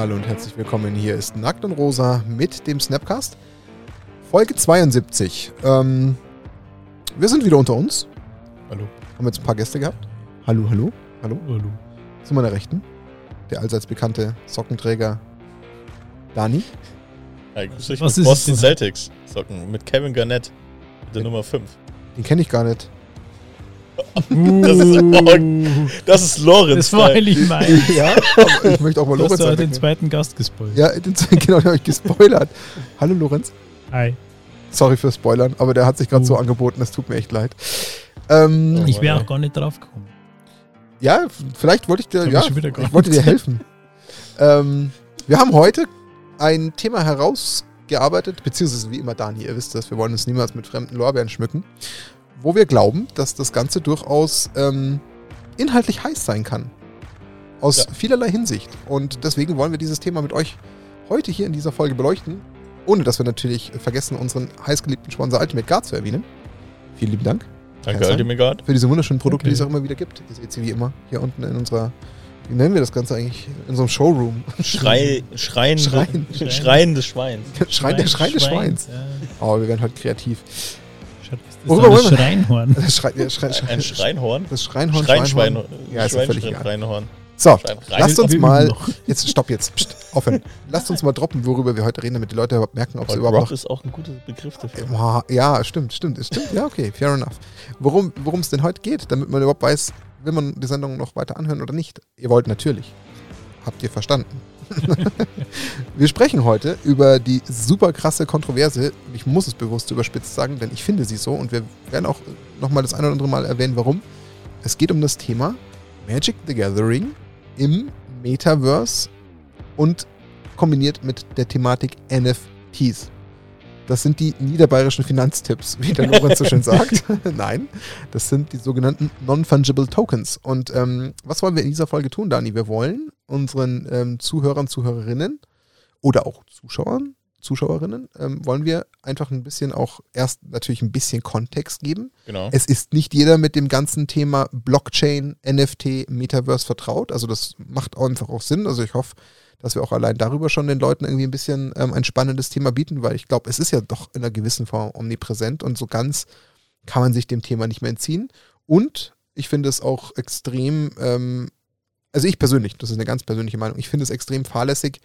Hallo und herzlich willkommen. Hier ist Nackt und Rosa mit dem Snapcast. Folge 72. Ähm, wir sind wieder unter uns. Hallo. Haben jetzt ein paar Gäste gehabt. Hallo, hallo, hallo. Hallo. Zu meiner Rechten. Der allseits bekannte Sockenträger Dani. Hi, grüß euch Was mit ist Boston das? Celtics Socken mit Kevin Garnett mit der Nummer 5. Den kenne ich gar nicht. Das ist, oh, das ist Lorenz. Das war eigentlich mein. ja, aber ich möchte auch mal Du hast Lorenz ja den wegnehmen. zweiten Gast gespoilt. Ja, den, genau, den habe ich gespoilert. Hallo Lorenz. Hi. Sorry fürs Spoilern, aber der hat sich gerade Oh. so angeboten, das tut mir echt leid. Ähm, Oh. Ich wäre auch gar nicht drauf gekommen. Ja, vielleicht wollte ich dir, ja, ich ich wollte dir helfen. ähm, wir haben heute ein Thema herausgearbeitet, beziehungsweise wie immer Dani, ihr wisst das, wir wollen uns niemals mit fremden Lorbeeren schmücken, wo wir glauben, dass das Ganze durchaus ähm, inhaltlich heiß sein kann. Aus Ja. vielerlei Hinsicht. Und deswegen wollen wir dieses Thema mit euch heute hier in dieser Folge beleuchten, ohne dass wir natürlich vergessen, unseren heißgeliebten Sponsor Ultimate Guard zu erwähnen. Vielen lieben Dank Danke, Kann Ultimate Guard. für diese wunderschönen Produkte, Okay. die es auch immer wieder gibt. Ihr seht sie wie immer hier unten in unserer, wie nennen wir das Ganze eigentlich? In unserem Showroom. Schrei, Schreien, Schreien. Schreien. Schreien des Schweins. Schrein, der Schrein des Schweins. Ja. Oh, wir werden heute kreativ. Das ist wollen das wir- Schreinhorn. Das, Schrei, der Schrei, Ein Schreinhorn? das Schreinhorn. Schreinschwein. Schweinhorn. Ja, ist ja völlig egal. Schreinhorn. So, Schrein- lasst uns mal, jetzt stopp jetzt, Psst, aufhören. Lasst uns mal droppen, worüber wir heute reden, damit die Leute überhaupt merken, ob sie überhaupt Rock ist auch ein guter Begriff dafür. Ja, stimmt, stimmt, stimmt. Ja, okay, fair enough. Worum es denn heute geht, damit man überhaupt weiß, will man die Sendung noch weiter anhören oder nicht? Ihr wollt natürlich. Habt ihr verstanden? Wir sprechen heute über die super krasse Kontroverse. Ich muss es bewusst überspitzt sagen, denn ich finde sie so. Und wir werden auch nochmal das ein oder andere Mal erwähnen, warum. Es geht um das Thema Magic the Gathering im Metaverse und kombiniert mit der Thematik NFTs. Das sind die niederbayerischen Finanztipps, wie der Lorenz so schön sagt. Nein, das sind die sogenannten Non-Fungible Tokens. Und ähm, was wollen wir in dieser Folge tun, Dani? Wir wollen unseren ähm, Zuhörern, Zuhörerinnen oder auch Zuschauern, Zuschauerinnen, ähm, wollen wir einfach ein bisschen auch erst natürlich ein bisschen Kontext geben. Genau. Es ist nicht jeder mit dem ganzen Thema Blockchain, NFT, Metaverse vertraut. Also das macht einfach auch Sinn. Also ich hoffe, dass wir auch allein darüber schon den Leuten irgendwie ein bisschen ähm, ein spannendes Thema bieten, weil ich glaube, es ist ja doch in einer gewissen Form omnipräsent und so ganz kann man sich dem Thema nicht mehr entziehen. Und ich finde es auch extrem, ähm, also ich persönlich, das ist eine ganz persönliche Meinung, ich finde es extrem fahrlässig,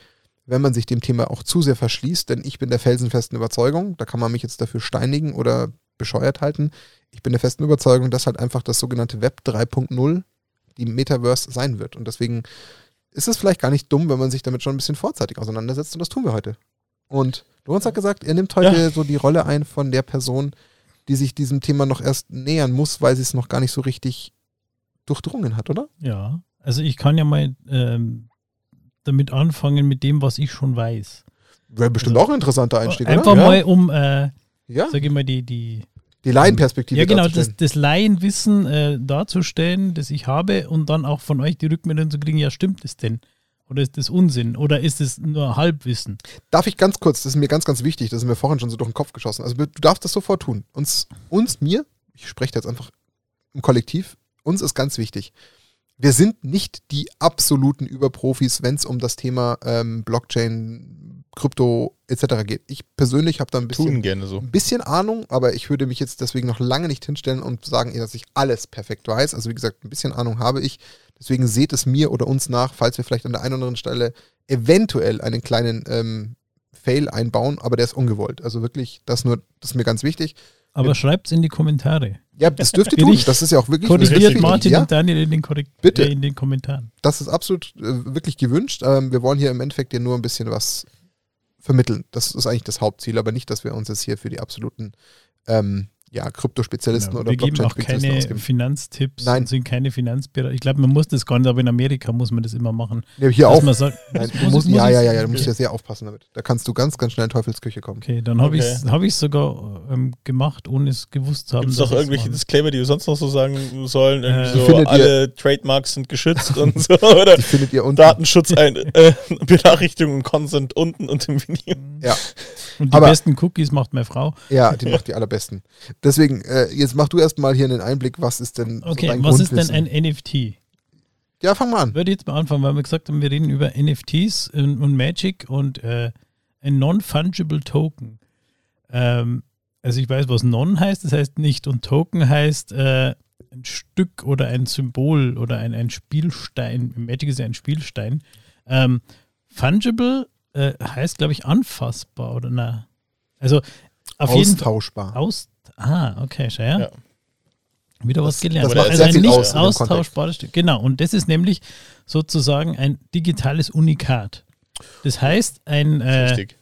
wenn man sich dem Thema auch zu sehr verschließt, denn ich bin der felsenfesten Überzeugung, da kann man mich jetzt dafür steinigen oder bescheuert halten, ich bin der festen Überzeugung, dass halt einfach das sogenannte Web 3.0 die Metaverse sein wird. Und deswegen ist es vielleicht gar nicht dumm, wenn man sich damit schon ein bisschen vorzeitig auseinandersetzt. Und das tun wir heute. Und Lorenz hat gesagt, er nimmt heute Ja. so die Rolle ein von der Person, die sich diesem Thema noch erst nähern muss, weil sie es noch gar nicht so richtig durchdrungen hat, oder? Ja, also ich kann ja mal ähm, damit anfangen mit dem, was ich schon weiß. Wäre bestimmt Also, auch ein interessanter Einstieg, Einfach oder? mal um, äh, Ja, sag ich mal, die, die die Laienperspektive. ja genau, das, das Laienwissen äh, darzustellen, das ich habe und dann auch von euch die Rückmeldung zu kriegen, ja stimmt es denn? Oder ist das Unsinn? Oder ist es nur Halbwissen? Darf ich ganz kurz, das ist mir ganz, ganz wichtig, das ist mir vorhin schon so durch den Kopf geschossen. Also du darfst das sofort tun. Uns, uns mir, ich spreche jetzt einfach im Kollektiv, uns ist ganz wichtig. Wir sind nicht die absoluten Überprofis, wenn es um das Thema ähm, Blockchain, Krypto etc. geht. Ich persönlich habe da ein bisschen Tun gerne so. ein bisschen Ahnung, aber ich würde mich jetzt deswegen noch lange nicht hinstellen und sagen, dass ich alles perfekt weiß. Also wie gesagt, ein bisschen Ahnung habe ich. Deswegen seht es mir oder uns nach, falls wir vielleicht an der einen oder anderen Stelle eventuell einen kleinen ähm, Fail einbauen, aber der ist ungewollt. Also wirklich, das nur, das ist mir ganz wichtig. Aber Ja. schreibt's in die Kommentare. Ja, das dürft ihr tun. ich Das ist ja auch wirklich Korrigiert. Martin Ja, und Daniel in den, Korrekt Bitte. Äh, in den Kommentaren. das ist absolut äh, wirklich gewünscht. Ähm, wir wollen hier im Endeffekt ja nur ein bisschen was vermitteln. Das ist eigentlich das Hauptziel, aber nicht, dass wir uns jetzt hier für die absoluten ähm, ja, Krypto-Spezialisten Genau. oder Wir geben auch keine ausgeben. Finanztipps Nein. und sind keine Finanzberater. Ich glaube, man muss das gar nicht, aber in Amerika muss man das immer machen. Ja, hier auch. man sagt, Nein, muss- muss ja, ja, ja, ja, du musst ja sehr aufpassen damit. Da kannst du ganz, ganz schnell in Teufelsküche kommen. Okay, dann habe Okay. ich es hab sogar ähm, gemacht, ohne es gewusst zu haben. Gibt es noch irgendwelche. Disclaimer, die wir sonst noch so sagen sollen? Äh, so, findet ihr- alle Trademarks sind geschützt und so, oder? Die findet ihr unten. Datenschutz, ein, äh, Benachrichtigung und Consent unten und im Video. Ja, Und die aber- besten Cookies macht meine Frau. ja, die macht die allerbesten. Deswegen, äh, jetzt mach du erstmal hier einen Einblick, was ist denn so Okay, dein was ist denn ein NFT? Ja, fang mal an. würde jetzt mal anfangen, weil wir gesagt haben, wir reden über NFTs und, und Magic und äh, ein Non-Fungible Token. Ähm, also ich weiß, was Non heißt, das heißt nicht und Token heißt äh, ein Stück oder ein Symbol oder ein, ein Spielstein. Magic ist ja ein Spielstein. Ähm, fungible äh, heißt, glaube ich, anfassbar oder na. Also auf jeden Fall Austauschbar. aus. Ah, okay, schau ja. Ja. Wieder was Das- gelernt. das macht also ein nicht austauschbares Stück. Genau, und das ist nämlich sozusagen ein digitales Unikat. Das heißt, ein, äh, Richtig.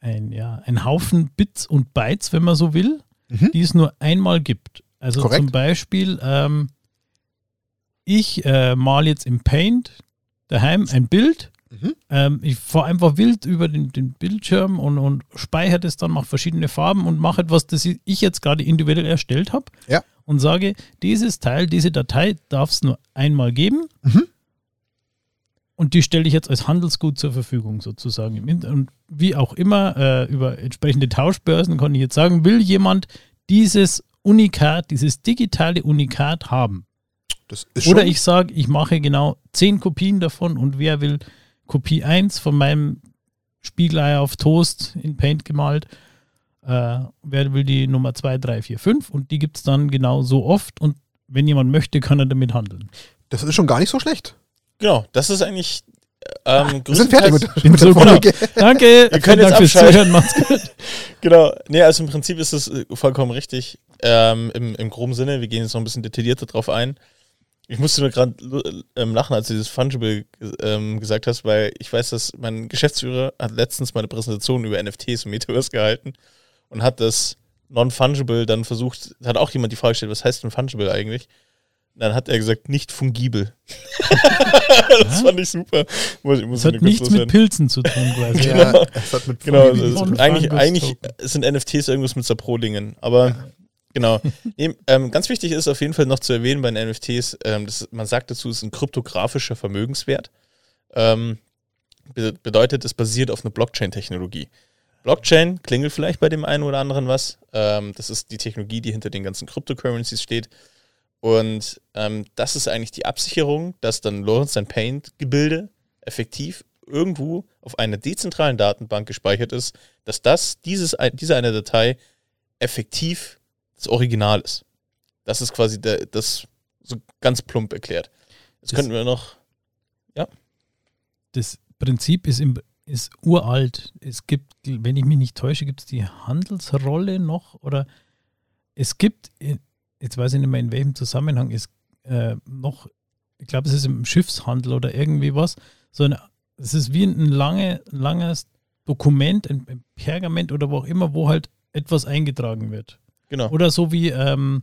ein, ja, ein Haufen Bits und Bytes, wenn man so will, Mhm. die es nur einmal gibt. Also Korrekt. zum Beispiel, ähm, ich äh, mal jetzt im Paint daheim ein Bild. Mhm. Ähm, ich fahre einfach wild über den, den Bildschirm und, und speichere das dann, mache verschiedene Farben und mache etwas, das ich jetzt gerade individuell erstellt habe. Ja. Und sage, dieses Teil, diese Datei darf es nur einmal geben. Mhm. Und die stelle ich jetzt als Handelsgut zur Verfügung sozusagen. Und wie auch immer, äh, über entsprechende Tauschbörsen kann ich jetzt sagen, will jemand dieses Unikat, dieses digitale Unikat haben? Das ist Oder ich sage, ich mache genau zehn Kopien davon und wer will Kopie 1 von meinem Spiegelei auf Toast in Paint gemalt, äh, wer will die Nummer 2, 3, 4, 5 und die gibt es dann genau so oft und wenn jemand möchte, kann er damit handeln. das ist schon gar nicht so schlecht. Genau, das ist eigentlich ähm, Wir sind fertig mit, mit so der Folge. Danke, können vielen jetzt Dank fürs abschalten. Zuhören, macht's gut. Genau, nee, also im Prinzip ist es äh, vollkommen richtig. Ähm, im, Im groben Sinne, wir gehen jetzt noch ein bisschen detaillierter drauf ein. Ich musste nur gerade ähm, lachen, als du dieses Fungible ähm, gesagt hast, weil ich weiß, dass mein Geschäftsführer hat letztens mal eine Präsentation über NFTs und Metaverse gehalten und hat das Non-Fungible dann versucht, hat auch jemand die Frage gestellt, was heißt denn Fungible eigentlich? Und dann hat er gesagt, nicht fungibel. das fand ich super. Muss, muss Das hat nichts mit loswerden. Pilzen zu tun quasi. Ja, es hat mit Genau, also zu tun. von eigentlich, eigentlich sind NFTs irgendwas mit Saprolingen, aber genau. Ähm, ganz wichtig ist auf jeden Fall noch zu erwähnen bei den NFTs, ähm, das, man sagt dazu, es ist ein kryptografischer Vermögenswert. Ähm, be bedeutet, es basiert auf einer Blockchain-Technologie. Blockchain klingelt vielleicht bei dem einen oder anderen was. Ähm, das ist die Technologie, die hinter den ganzen Cryptocurrencies steht. Und ähm, das ist eigentlich die Absicherung, dass dann Lawrence sein Paint-Gebilde effektiv irgendwo auf einer dezentralen Datenbank gespeichert ist, dass das, dieses, diese eine Datei effektiv das Original ist. Das ist quasi der, das so ganz plump erklärt. Jetzt Das- könnten wir noch. das Prinzip ist, im, ist uralt. Es gibt, wenn ich mich nicht täusche, gibt es die Handelsrolle noch oder es gibt, jetzt weiß ich nicht mehr in welchem Zusammenhang, es äh, noch, ich glaube, es ist im Schiffshandel oder irgendwie was, so eine, es ist wie ein lange, langes Dokument, ein, ein Pergament oder wo auch immer, wo halt etwas eingetragen wird. Genau. Oder so wie ähm,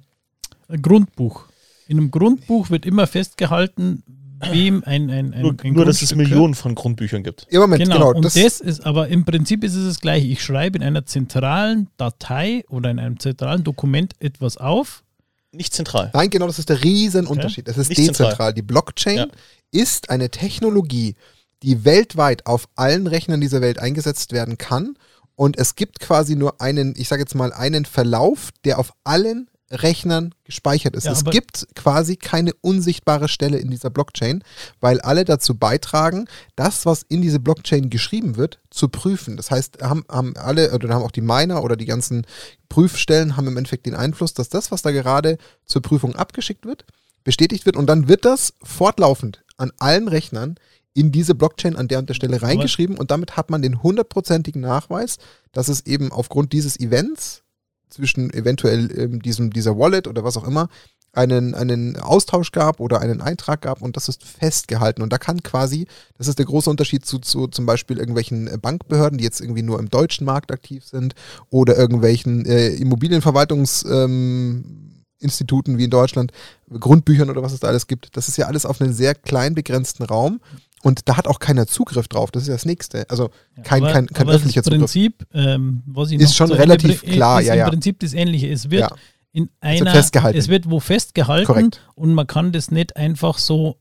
ein Grundbuch. In einem Grundbuch wird immer festgehalten, wem ein, ein, ein, Nur, ein nur dass es. Millionen von Grundbüchern gibt. Ja, Moment, Genau, genau. und das, das, ist, aber im Prinzip ist es das gleiche. Ich schreibe in einer zentralen Datei oder in einem zentralen Dokument etwas auf. Nicht zentral. nein, genau, das ist der Riesenunterschied. Es ist Nicht dezentral. zentral. Die Blockchain Ja. ist eine Technologie, die weltweit auf allen Rechnern dieser Welt eingesetzt werden kann. Und es gibt quasi nur einen, ich sage jetzt mal, einen Verlauf, der auf allen Rechnern gespeichert ist. Ja, es gibt quasi keine unsichtbare Stelle in dieser Blockchain, weil alle dazu beitragen, das, was in diese Blockchain geschrieben wird, zu prüfen. Das heißt, haben, haben alle, oder haben auch die Miner oder die ganzen Prüfstellen haben im Endeffekt den Einfluss, dass das, was da gerade zur Prüfung abgeschickt wird, bestätigt wird und dann wird das fortlaufend an allen Rechnern in diese Blockchain an der und der Stelle reingeschrieben und damit hat man den hundertprozentigen Nachweis, dass es eben aufgrund dieses Events zwischen eventuell ähm, diesem, dieser Wallet oder was auch immer einen, einen Austausch gab oder einen Eintrag gab und das ist festgehalten. Und da kann quasi, das ist der große Unterschied zu, zu zum Beispiel irgendwelchen äh, Bankbehörden, die jetzt irgendwie nur im deutschen Markt aktiv sind oder irgendwelchen äh, Immobilienverwaltungsinstituten ähm, wie in Deutschland, Grundbüchern oder was es da alles gibt. Das ist ja alles auf einen sehr klein begrenzten Raum und da hat auch keiner Zugriff drauf. Das ist ja das Nächste. Also kein, aber, kein, kein aber öffentlicher das Zugriff. Prinzip, ähm, was ich Ist noch schon Ende relativ bring- klar, ist ja, im ja. Prinzip das Ähnliche. Es wird Ja. in einer, festgehalten. es wird wo festgehalten Korrekt. und man kann das nicht einfach so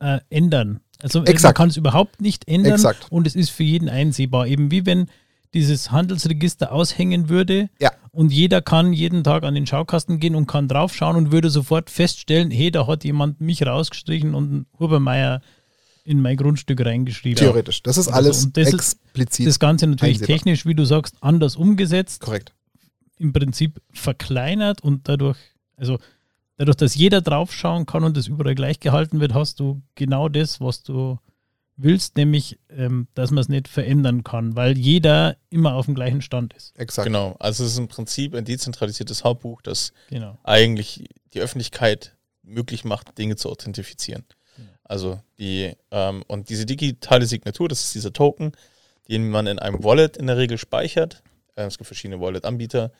äh, ändern. Also äh, man Exakt. kann es überhaupt nicht ändern Exakt. und es ist für jeden einsehbar. Eben wie wenn dieses Handelsregister aushängen würde Ja. und jeder kann jeden Tag an den Schaukasten gehen und kann draufschauen und würde sofort feststellen, hey, da hat jemand mich rausgestrichen und Hubermeier in mein Grundstück reingeschrieben. Theoretisch. Das ist alles Also, und das ist explizit. Das Ganze natürlich einsehbar. technisch, wie du sagst, anders umgesetzt, korrekt. im Prinzip verkleinert und dadurch, also dadurch, dass jeder draufschauen kann und das überall gleich gehalten wird, hast du genau das, was du willst, nämlich, ähm, dass man es nicht verändern kann, weil jeder immer auf dem gleichen Stand ist. Exakt. Genau. Also es ist im Prinzip ein dezentralisiertes Hauptbuch, das Genau. eigentlich die Öffentlichkeit möglich macht, Dinge zu authentifizieren. Also die, ähm, und diese digitale Signatur, das ist dieser Token, den man in einem Wallet in der Regel speichert. Äh, es gibt verschiedene Wallet-Anbieter.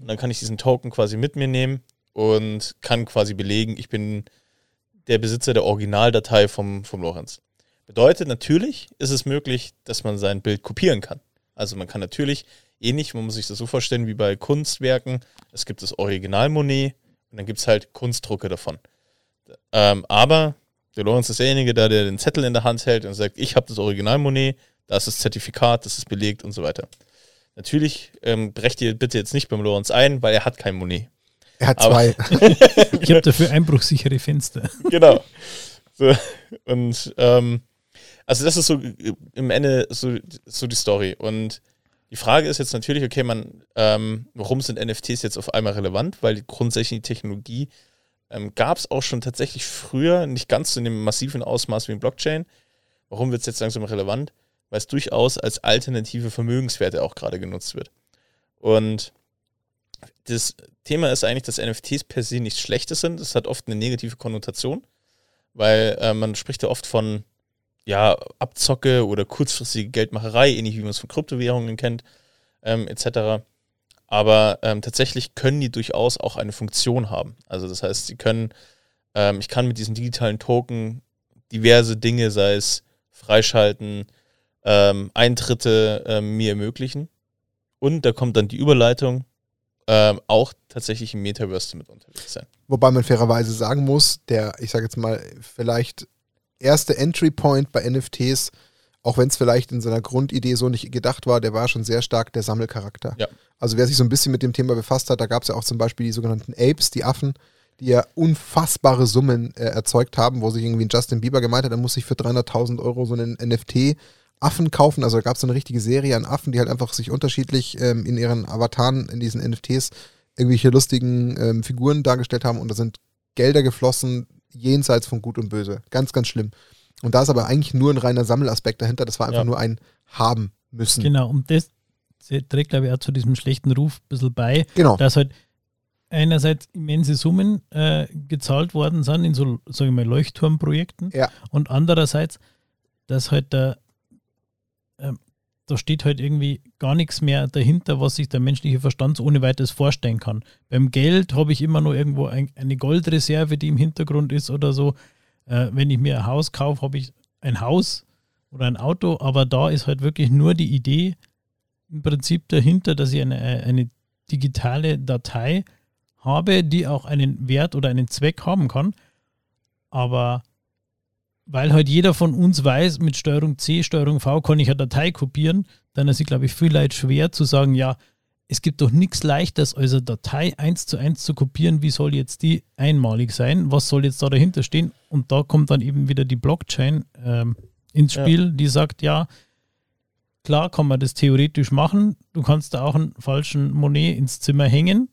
Und dann kann ich diesen Token quasi mit mir nehmen und kann quasi belegen, ich bin der Besitzer der Originaldatei vom, vom Lorenz. Bedeutet natürlich ist es möglich, dass man sein Bild kopieren kann. Also man kann natürlich ähnlich, man muss sich das so vorstellen wie bei Kunstwerken, es gibt das Original Monet und dann gibt es halt Kunstdrucke davon. Ähm, aber der Lorenz ist derjenige, da der den Zettel in der Hand hält und sagt, ich habe das Original Monet, da ist das Zertifikat, das ist belegt und so weiter. Natürlich ähm, brecht ihr bitte jetzt nicht beim Lorenz ein, weil er hat kein Monet. Er hat Aber- zwei. Ich habe dafür einbruchsichere Fenster. genau. So, und ähm, also das ist so im Ende so, so die Story. Und die Frage ist jetzt natürlich, okay, man, ähm, warum sind NFTs jetzt auf einmal relevant? Weil grundsätzlich die Technologie ähm, gab es auch schon tatsächlich früher, nicht ganz so in dem massiven Ausmaß wie in Blockchain. Warum wird es jetzt langsam relevant? Weil es durchaus als alternative Vermögenswerte auch gerade genutzt wird. Und das Thema ist eigentlich, dass NFTs per se nichts Schlechtes sind. Es hat oft eine negative Konnotation, weil äh, man spricht ja oft von ja, Abzocke oder kurzfristige Geldmacherei, ähnlich wie man es von Kryptowährungen kennt, ähm, etc. Aber ähm, tatsächlich können die durchaus auch eine Funktion haben. Also das heißt, sie können, ähm, ich kann mit diesen digitalen Token diverse Dinge, sei es freischalten, ähm, Eintritte ähm, mir ermöglichen. Und da kommt dann die Überleitung, ähm, auch tatsächlich im Metaverse mit unterwegs sein. Wobei man fairerweise sagen muss, der, ich sage jetzt mal, vielleicht erste Entry Point bei NFTs, auch wenn es vielleicht in seiner Grundidee so nicht gedacht war, der war schon sehr stark der Sammelcharakter. Ja. Also wer sich so ein bisschen mit dem Thema befasst hat, da gab es ja auch zum Beispiel die sogenannten Apes, die Affen, die ja unfassbare Summen äh, erzeugt haben, wo sich irgendwie ein Justin Bieber gemeint hat, er muss sich für 300.000 Euro so einen NFT Affen kaufen. Also da gab es so eine richtige Serie an Affen, die halt einfach sich unterschiedlich ähm, in ihren Avataren, in diesen NFTs, irgendwelche lustigen ähm, Figuren dargestellt haben und da sind Gelder geflossen jenseits von Gut und Böse. Ganz, ganz schlimm. Und da ist aber eigentlich nur ein reiner Sammelaspekt dahinter. Das war einfach Ja. nur ein Haben müssen. Genau, und das trägt, glaube ich, auch zu diesem schlechten Ruf ein bisschen bei, Genau. dass halt einerseits immense Summen äh, gezahlt worden sind in so, sage ich mal, Leuchtturmprojekten Ja. und andererseits, dass halt da, ähm, da steht halt irgendwie gar nichts mehr dahinter, was sich der menschliche Verstand so ohne weiteres vorstellen kann. Beim Geld habe ich immer noch irgendwo ein, eine Goldreserve, die im Hintergrund ist oder so. Äh, wenn ich mir ein Haus kaufe, habe ich ein Haus oder ein Auto, aber da ist halt wirklich nur die Idee im Prinzip dahinter, dass ich eine, eine digitale Datei habe, die auch einen Wert oder einen Zweck haben kann. Aber weil halt jeder von uns weiß, mit Steuerung C, Steuerung V kann ich eine Datei kopieren, dann ist es, glaube ich, viel Leid schwer zu sagen, ja, es gibt doch nichts Leichtes, als eine Datei eins zu eins zu kopieren. Wie soll jetzt die einmalig sein? Was soll jetzt da dahinter stehen? Und da kommt dann eben wieder die Blockchain ähm, ins Ja. Spiel, die sagt, ja, klar kann man das theoretisch machen. Du kannst da auch einen falschen Monet ins Zimmer hängen,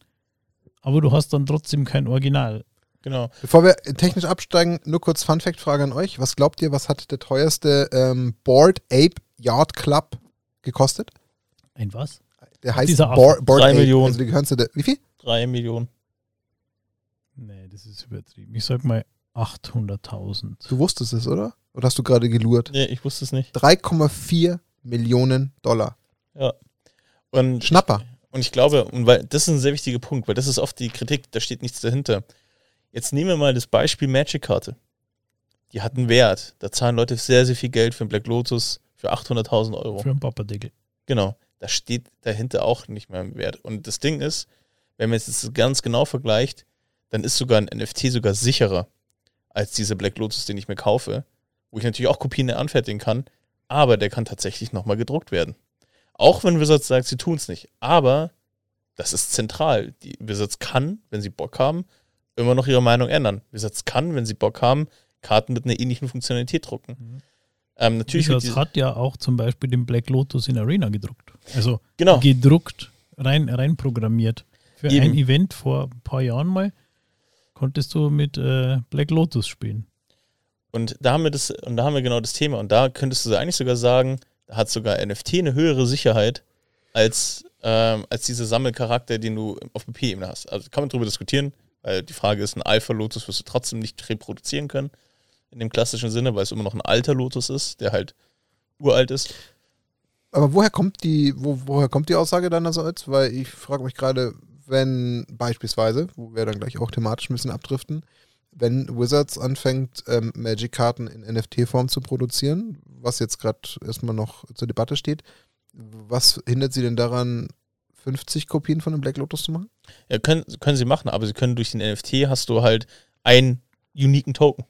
aber du hast dann trotzdem kein Original. Genau. Bevor wir technisch absteigen, nur kurz Fun-Fact-Frage an euch. Was glaubt ihr, was hat der teuerste ähm, Board Ape Yard Club gekostet? Ein was? Der heißt Dieser. Board, Drei Ape. Millionen. Also die gehören zu der, wie viel? Drei Millionen. Nee, das ist übertrieben. Ich sag mal 800.000. Du wusstest es, oder? Oder hast du gerade gelurrt? Nee, ich wusste es nicht. 3,4 Millionen Dollar. Und Schnapper. Und ich glaube, und weil das ist ein sehr wichtiger Punkt, weil das ist oft die Kritik, da steht nichts dahinter. Jetzt nehmen wir mal das Beispiel Magic-Karte. Die hat einen Wert. Da zahlen Leute sehr, sehr viel Geld für einen Black Lotus für 800.000 Euro. Für einen Papadeckel. Genau. Da steht dahinter auch nicht mehr im Wert. Und das Ding ist, wenn man jetzt das ganz genau vergleicht, dann ist sogar ein NFT sogar sicherer als dieser Black Lotus, den ich mir kaufe, wo ich natürlich auch Kopien anfertigen kann, aber der kann tatsächlich nochmal gedruckt werden. Auch wenn Wizards sagt, sie tun es nicht. Aber Das ist zentral. Die Wizards kann, wenn sie Bock haben, immer noch ihre Meinung ändern. Wizards kann, wenn sie Bock haben, Karten mit einer ähnlichen Funktionalität drucken. Mhm. Ähm, natürlich diese- hat ja auch zum Beispiel den Black Lotus in Arena gedruckt. Also Genau. gedruckt, rein, rein programmiert. Für Eben. ein Event vor ein paar Jahren mal konntest du mit äh, Black Lotus spielen. Und da haben wir das, und da haben wir genau das Thema. Und da könntest du eigentlich sogar sagen, da hat sogar NFT eine höhere Sicherheit als, ähm, als dieser Sammelcharakter, den du auf PP-Ebene hast. Also kann man darüber diskutieren, weil die Frage ist, ein Alpha-Lotus wirst du trotzdem nicht reproduzieren können. In dem klassischen Sinne, weil es immer noch ein alter Lotus ist, der halt uralt ist. Aber woher kommt die, wo, woher kommt die Aussage deinerseits? Weil ich frage mich gerade, wenn beispielsweise, wo wir dann gleich auch thematisch ein bisschen abdriften, wenn Wizards anfängt, ähm, Magic-Karten in NFT-Form zu produzieren, was jetzt gerade erstmal noch zur Debatte steht, was hindert sie denn daran, 50 Kopien von einem Black Lotus zu machen? Ja, können, können sie machen, aber sie können durch den NFT hast du halt einen uniken Token.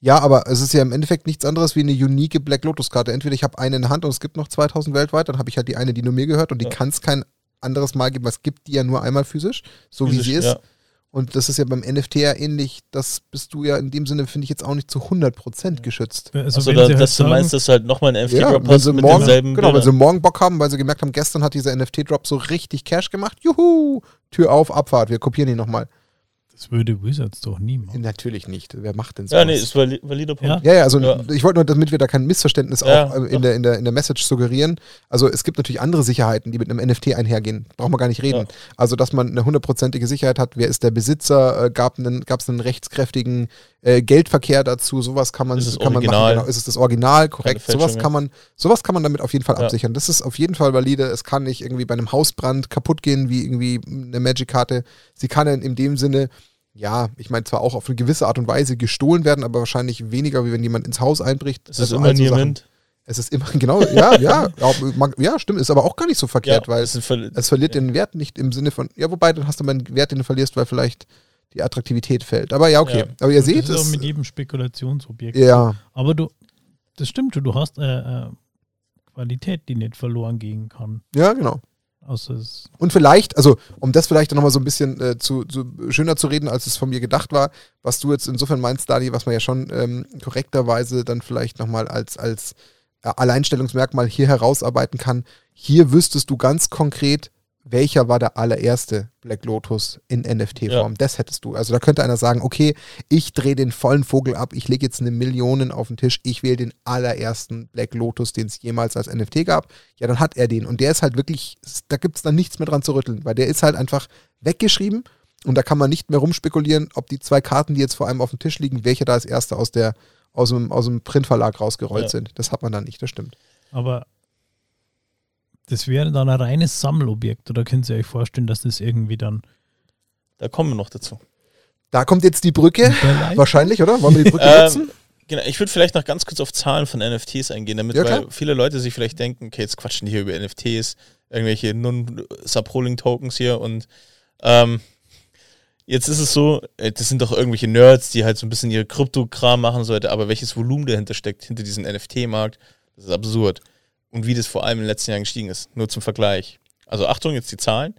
Ja, aber es ist ja im Endeffekt nichts anderes wie eine unique Black Lotus-Karte. Entweder ich habe eine in der Hand und es gibt noch 2000 weltweit, dann habe ich halt die eine, die nur mir gehört und die Ja. kann es kein anderes Mal geben, weil es gibt die ja nur einmal physisch, so wie Physisch, sie ist. Ja. Und das ist ja beim NFT ja ähnlich. Das bist du ja in dem Sinne, finde ich, jetzt auch nicht zu 100% geschützt. Also, Also, wenn da, halt dass du meinst, dass du halt nochmal Ja, NFT-Drop wenn hast mit morgen, denselben genau, wenn Bildern. sie morgen Bock haben, weil sie gemerkt haben, gestern hat dieser NFT-Drop so richtig Cash gemacht. Juhu! Tür auf, Abfahrt, wir kopieren ihn nochmal. Das würde Wizards doch nie machen. Natürlich nicht. Wer macht denn so? Ja, nee, ist vali valider Punkt. Ja. Ja, also Ja. ich wollte nur, damit wir da kein Missverständnis Ja, auch äh, in, der, in, der, in der Message suggerieren. Also es gibt natürlich andere Sicherheiten, die mit einem NFT einhergehen. Brauchen wir gar nicht reden. Ja. Also, dass man eine hundertprozentige Sicherheit hat, wer ist der Besitzer, äh, gab es einen, rechtskräftigen äh, Geldverkehr dazu, sowas kann man, Ist kann man original? machen. Genau. Ist es das Original, korrekt. Sowas kann man, sowas kann man damit auf jeden Fall Ja. absichern. Das ist auf jeden Fall valide. Es kann nicht irgendwie bei einem Hausbrand kaputt gehen, wie irgendwie eine Magic-Karte. Sie kann in, in dem Sinne ja, ich meine zwar auch auf eine gewisse Art und Weise gestohlen werden, aber wahrscheinlich weniger, wie wenn jemand ins Haus einbricht. Das ist Also immer so Sachen. Mint. Es ist immer, genau, ja, ja, ja, ja, stimmt, ist aber auch gar nicht so verkehrt, weil das sind Ver- es verliert den Wert nicht im Sinne von, ja, wobei, dann hast du mal einen Wert, den du verlierst, weil vielleicht die Attraktivität fällt. Aber ja, okay. Ja. Aber ihr das seht ist auch es. mit jedem Spekulationsobjekt. Ja, Aber du, das stimmt schon, du hast äh, äh, Qualität, die nicht verloren gehen kann. ja, genau. Und vielleicht, also um das vielleicht nochmal so ein bisschen äh, zu, zu schöner zu reden, als es von mir gedacht war, was du jetzt insofern meinst, Dani, was man ja schon ähm, korrekterweise dann vielleicht nochmal als, als äh, Alleinstellungsmerkmal hier herausarbeiten kann. Hier wüsstest du ganz konkret, welcher war der allererste Black Lotus in NFT-Form. Das hättest du. Also da könnte einer sagen, okay, ich drehe den vollen Vogel ab, ich lege jetzt eine Million auf den Tisch, ich wähle den allerersten Black Lotus, den es jemals als NFT gab. Ja, dann hat er den. Und der ist halt wirklich, da gibt es dann nichts mehr dran zu rütteln, weil der ist halt einfach weggeschrieben und da kann man nicht mehr rumspekulieren, ob die zwei Karten, die jetzt vor allem auf dem Tisch liegen, welche da als erste aus, der, aus, dem, aus dem Printverlag rausgerollt Ja. sind. Das hat man dann nicht, das stimmt. Aber das wäre dann ein reines Sammelobjekt. Oder könnt ihr euch vorstellen, dass das irgendwie dann Da kommen wir noch dazu. Da kommt jetzt die Brücke. Wahrscheinlich, oder? Wollen wir die Brücke Ähm, nutzen? Genau, ich würde vielleicht noch ganz kurz auf Zahlen von NFTs eingehen, damit Ja, viele Leute sich vielleicht denken, okay, jetzt quatschen die hier über NFTs, irgendwelche Non-Subholding-Tokens hier und ähm, jetzt ist es so, äh, das sind doch irgendwelche Nerds, die halt so ein bisschen ihre Kryptokram machen und so weiter, aber welches Volumen dahinter steckt, hinter diesem NFT-Markt, das ist absurd. Und wie das vor allem in den letzten Jahren gestiegen ist, nur zum Vergleich. Also Achtung, jetzt die Zahlen.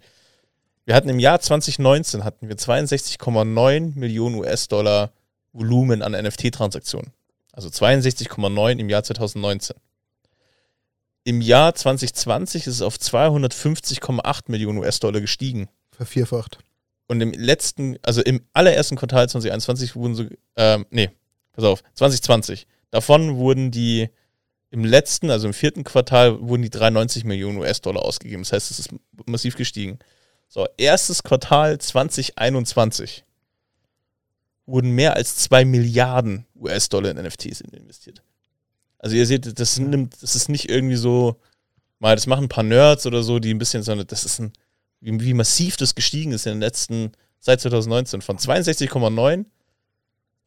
Wir hatten im Jahr 2019 hatten wir 62,9 Millionen US-Dollar Volumen an NFT-Transaktionen. Also 62,9 im Jahr 2019. Im Jahr 2020 ist es auf 250,8 Millionen US-Dollar gestiegen. Vervierfacht. Und im letzten, also im allerersten Quartal 2021 wurden so, ähm, nee, pass auf, 2020. Davon wurden die im letzten, also im vierten Quartal, wurden die 93 Millionen US-Dollar ausgegeben. Das heißt, es ist massiv gestiegen. So, erstes Quartal 2021 wurden mehr als 2 Milliarden US-Dollar in NFTs investiert. Also ihr seht, das nimmt, das ist nicht irgendwie so, mal, das machen ein paar Nerds oder so, die ein bisschen, sondern das ist ein, wie, wie massiv das gestiegen ist in den letzten, seit 2019, von 62,9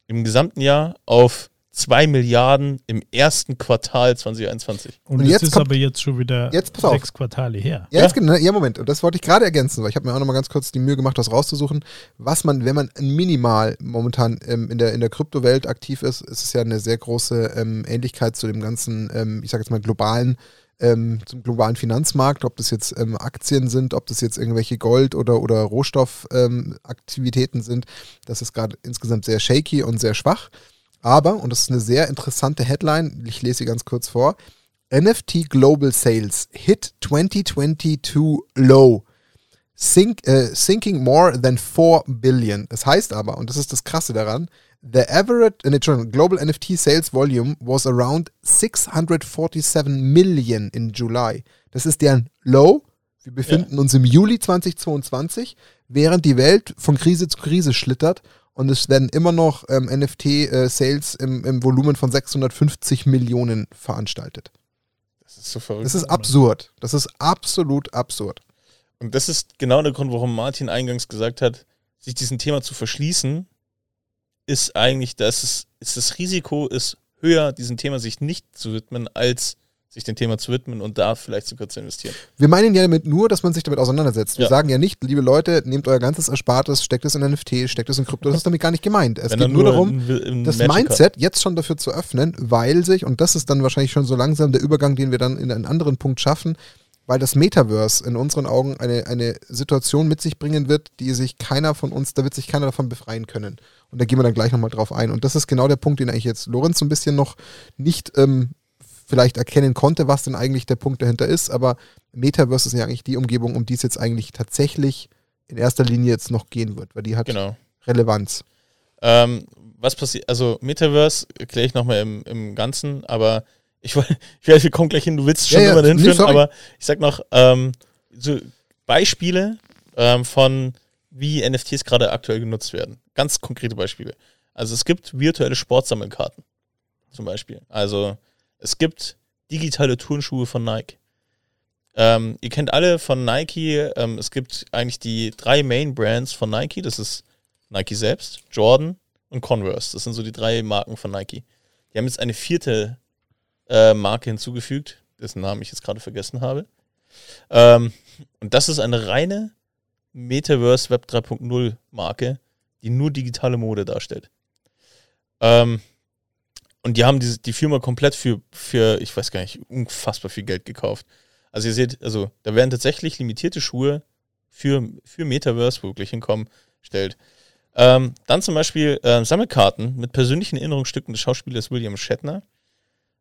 im gesamten Jahr auf 2 Milliarden im ersten Quartal 2021. Und, Und das jetzt ist kommt- aber jetzt schon wieder Jetzt pass auf. sechs Quartale her. Ja? Jetzt, genau, ja, Moment. Und das wollte ich gerade ergänzen, weil ich habe mir auch nochmal ganz kurz die Mühe gemacht, das rauszusuchen. Was man, wenn man minimal momentan ähm, in der, in der Kryptowelt aktiv ist, ist es ja eine sehr große ähm, Ähnlichkeit zu dem ganzen, ähm, ich sage jetzt mal, globalen ähm, zum globalen Finanzmarkt, ob das jetzt ähm, Aktien sind, ob das jetzt irgendwelche Gold- oder, oder Rohstoffaktivitäten ähm, sind. Das ist gerade insgesamt sehr shaky und sehr schwach. Aber, und das ist eine sehr interessante Headline, ich lese sie ganz kurz vor, NFT Global Sales hit 2022 low. Sink, äh, sinking more than 4 billion. Das heißt aber, und das ist das Krasse daran, the average uh, global NFT sales volume was around 647 million in July. Das ist deren Low. Wir befinden ja. uns im Juli 2022, während die Welt von Krise zu Krise schlittert und es werden immer noch ähm, NFT-Sales äh, im, im Volumen von 650 Millionen veranstaltet. Das ist so verrückt. Das ist absurd. Das ist absolut absurd. Und das ist genau der Grund, warum Martin eingangs gesagt hat, sich diesem Thema zu verschließen, ist eigentlich, dass es, ist das Risiko ist höher, diesem Thema sich nicht zu widmen, als sich dem Thema zu widmen und da vielleicht sogar zu investieren. Wir meinen ja damit nur, dass man sich damit auseinandersetzt. Wir ja. sagen ja nicht, liebe Leute, nehmt euer ganzes Erspartes, steckt es in NFT, steckt es in Krypto. Das ist damit gar nicht gemeint. Es Wenn geht nur, nur darum, in, das Magic Mindset jetzt schon dafür zu öffnen, weil sich, und das ist dann wahrscheinlich schon so langsam der Übergang, den wir dann in einen anderen Punkt schaffen, weil das Metaverse in unseren Augen eine, eine Situation mit sich bringen wird, die sich keiner von uns, da wird sich keiner davon befreien können. Und da gehen wir dann gleich nochmal drauf ein. Und das ist genau der Punkt, den eigentlich jetzt Lorenz so ein bisschen noch nicht ähm, vielleicht erkennen konnte, was denn eigentlich der Punkt dahinter ist. Aber Metaverse ist ja eigentlich die Umgebung, um die es jetzt eigentlich tatsächlich in erster Linie jetzt noch gehen wird, weil die hat genau. Relevanz. Ähm, was passiert, also Metaverse erkläre ich nochmal im, im Ganzen, aber ich, ich weiß, wir kommen gleich hin, du willst schon ja, immer ja, hinführen, nee, aber ich sag noch, ähm, so Beispiele ähm, von wie NFTs gerade aktuell genutzt werden. Ganz konkrete Beispiele. Also es gibt virtuelle Sportsammelkarten zum Beispiel. Also es gibt digitale Turnschuhe von Nike. Ähm, ihr kennt alle von Nike, ähm, es gibt eigentlich die drei Main Brands von Nike. Das ist Nike selbst, Jordan und Converse. Das sind so die drei Marken von Nike. Die haben jetzt eine vierte äh, Marke hinzugefügt, dessen Namen ich jetzt gerade vergessen habe. Ähm, und das ist eine reine Metaverse Web 3.0 Marke, die nur digitale Mode darstellt. Ähm, und die haben die, die Firma komplett für, für, ich weiß gar nicht, unfassbar viel Geld gekauft. Also ihr seht, also da werden tatsächlich limitierte Schuhe für, für Metaverse, wirklich hinkommen, stellt. Ähm, dann zum Beispiel äh, Sammelkarten mit persönlichen Erinnerungsstücken des Schauspielers William Shatner.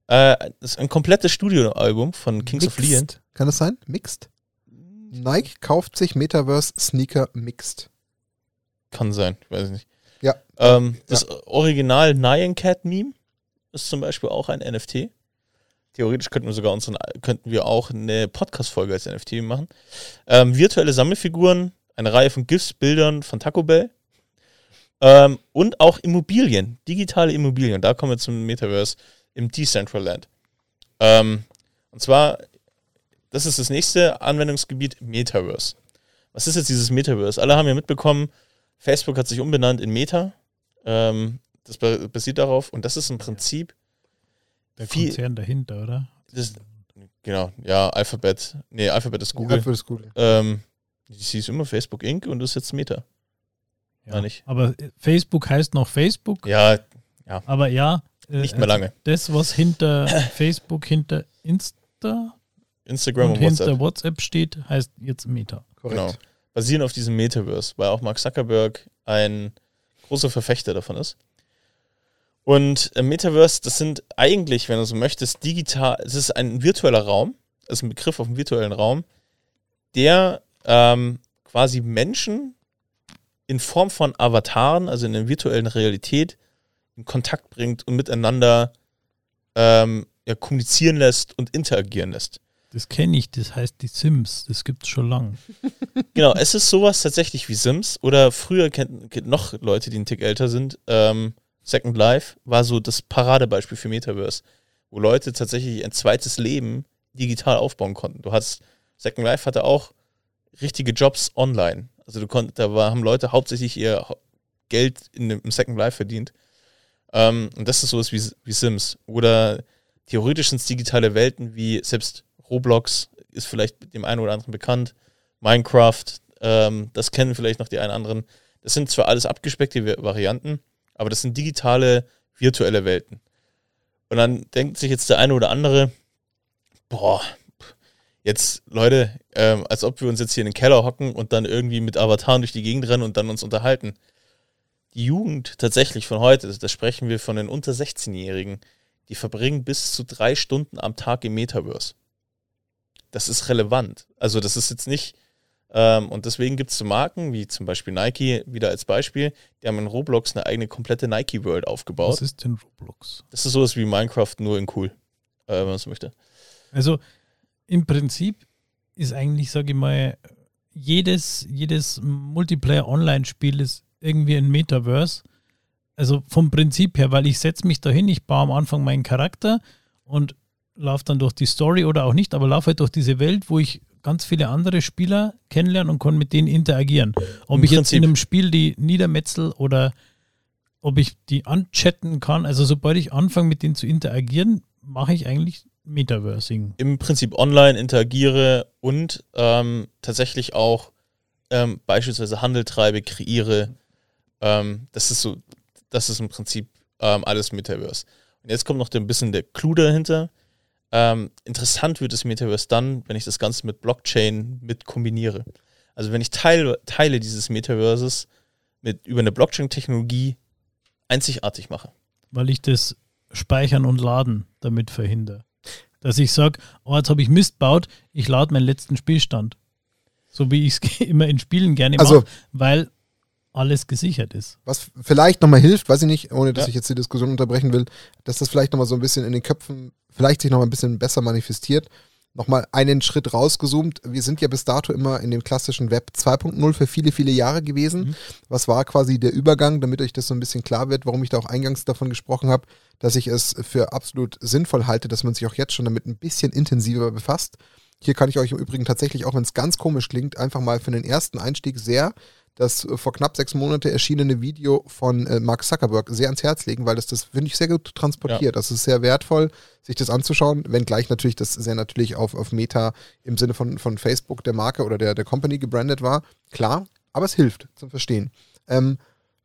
Äh, das ist ein komplettes Studioalbum von Kings Mixed. of Leon. Kann das sein? Mixed? Nike kauft sich Metaverse Sneaker Mixed. Kann sein, ich weiß nicht. Ja. Ähm, das ja. Original Nyan Cat Meme ist zum Beispiel auch ein NFT. Theoretisch könnten wir sogar unseren, könnten wir auch eine Podcast-Folge als NFT machen. Ähm, virtuelle Sammelfiguren, eine Reihe von GIFs, Bildern von Taco Bell. Ähm, und auch Immobilien, digitale Immobilien. Da kommen wir zum Metaverse im Decentraland. Ähm, und zwar, das ist das nächste Anwendungsgebiet, Metaverse. Was ist jetzt dieses Metaverse? Alle haben ja mitbekommen, Facebook hat sich umbenannt in Meta. Ähm, das basiert darauf und das ist im Prinzip der viel, Konzern dahinter, oder? Das, genau, ja, Alphabet. Nee, Alphabet ist Google. Alphabet ist Google. Ähm, sie ist immer Facebook Inc. und das ist jetzt Meta. Ja, nicht. Aber Facebook heißt noch Facebook. Ja, ja. Aber ja. Äh, nicht mehr lange. Das, was hinter Facebook, hinter Insta Instagram und, und hinter WhatsApp. WhatsApp steht, heißt jetzt Meta. Korrekt. Genau. Basieren auf diesem Metaverse, weil auch Mark Zuckerberg ein großer Verfechter davon ist. Und äh, Metaverse, das sind eigentlich, wenn du so möchtest, digital, es ist ein virtueller Raum, es ist ein Begriff auf dem virtuellen Raum, der ähm, quasi Menschen in Form von Avataren, also in der virtuellen Realität, in Kontakt bringt und miteinander ähm, ja, kommunizieren lässt und interagieren lässt. Das kenne ich, das heißt die Sims, das gibt es schon lange. genau, es ist sowas tatsächlich wie Sims oder früher kennt, kennt noch Leute, die einen Tick älter sind, ähm, Second Life war so das Paradebeispiel für Metaverse, wo Leute tatsächlich ein zweites Leben digital aufbauen konnten. Du hast, Second Life hatte auch richtige Jobs online. Also du konntest, da war, haben Leute hauptsächlich ihr Geld in im Second Life verdient. Ähm, und das ist sowas wie, wie Sims. Oder theoretisch sind es digitale Welten wie selbst Roblox ist vielleicht dem einen oder anderen bekannt. Minecraft, ähm, das kennen vielleicht noch die einen anderen. Das sind zwar alles abgespeckte Varianten, aber das sind digitale, virtuelle Welten. Und dann denkt sich jetzt der eine oder andere, boah, Jetzt, Leute, ähm, als ob wir uns jetzt hier in den Keller hocken und dann irgendwie mit Avataren durch die Gegend rennen und dann uns unterhalten. Die Jugend tatsächlich von heute, da sprechen wir von den unter 16-Jährigen, die verbringen bis zu drei Stunden am Tag im Metaverse. Das ist relevant. Also das ist jetzt nicht, ähm, und deswegen gibt es so Marken, wie zum Beispiel Nike, wieder als Beispiel, die haben in Roblox eine eigene komplette Nike World aufgebaut. Was ist denn Roblox? Das ist sowas wie Minecraft, nur in cool, äh, wenn man es möchte. Also im Prinzip ist eigentlich, sage ich mal, jedes, jedes Multiplayer-Online-Spiel ist irgendwie ein Metaverse. Also vom Prinzip her, weil ich setze mich dahin, ich baue am Anfang meinen Charakter und laufe dann durch die Story oder auch nicht, aber laufe halt durch diese Welt, wo ich ganz viele andere Spieler kennenlernen und kann mit denen interagieren. Ob Im ich jetzt Prinzip. in einem Spiel die niedermetzel oder ob ich die anchatten kann, also sobald ich anfange mit denen zu interagieren, mache ich eigentlich Metaversing. Im Prinzip online interagiere und ähm, tatsächlich auch ähm, beispielsweise Handel treibe, kreiere. Ähm, das ist so, das ist im Prinzip ähm, alles Metaverse. Und jetzt kommt noch ein bisschen der Clou dahinter. Ähm, interessant wird das Metaverse dann, wenn ich das Ganze mit Blockchain mit kombiniere. Also wenn ich Teil, Teile dieses Metaverses mit über eine Blockchain-Technologie einzigartig mache. weil ich das Speichern und Laden damit verhindere. Dass ich sage, oh, jetzt habe ich Mist baut, ich lade meinen letzten Spielstand. So wie ich es immer in Spielen gerne Also- mache, weil alles gesichert ist. Was vielleicht nochmal hilft, weiß ich nicht, ohne dass Ja. ich jetzt die Diskussion unterbrechen will, dass das vielleicht nochmal so ein bisschen in den Köpfen, vielleicht sich nochmal ein bisschen besser manifestiert. Nochmal einen Schritt rausgezoomt. Wir sind ja bis dato immer in dem klassischen Web 2.0 für viele, viele Jahre gewesen. Mhm. Was war quasi der Übergang, damit euch das so ein bisschen klar wird, warum ich da auch eingangs davon gesprochen habe, dass ich es für absolut sinnvoll halte, dass man sich auch jetzt schon damit ein bisschen intensiver befasst. Hier kann ich euch im Übrigen tatsächlich, auch wenn es ganz komisch klingt, einfach mal für den ersten Einstieg sehr das äh, vor knapp sechs Monate erschienene Video von äh, Mark Zuckerberg sehr ans Herz legen, weil das das, finde ich, sehr gut transportiert. Das ist sehr wertvoll, sich das anzuschauen, wenngleich natürlich das sehr natürlich auf, auf Meta im Sinne von, von Facebook, der Marke oder der, der Company gebrandet war. Klar, aber es hilft zum Verstehen. Ähm,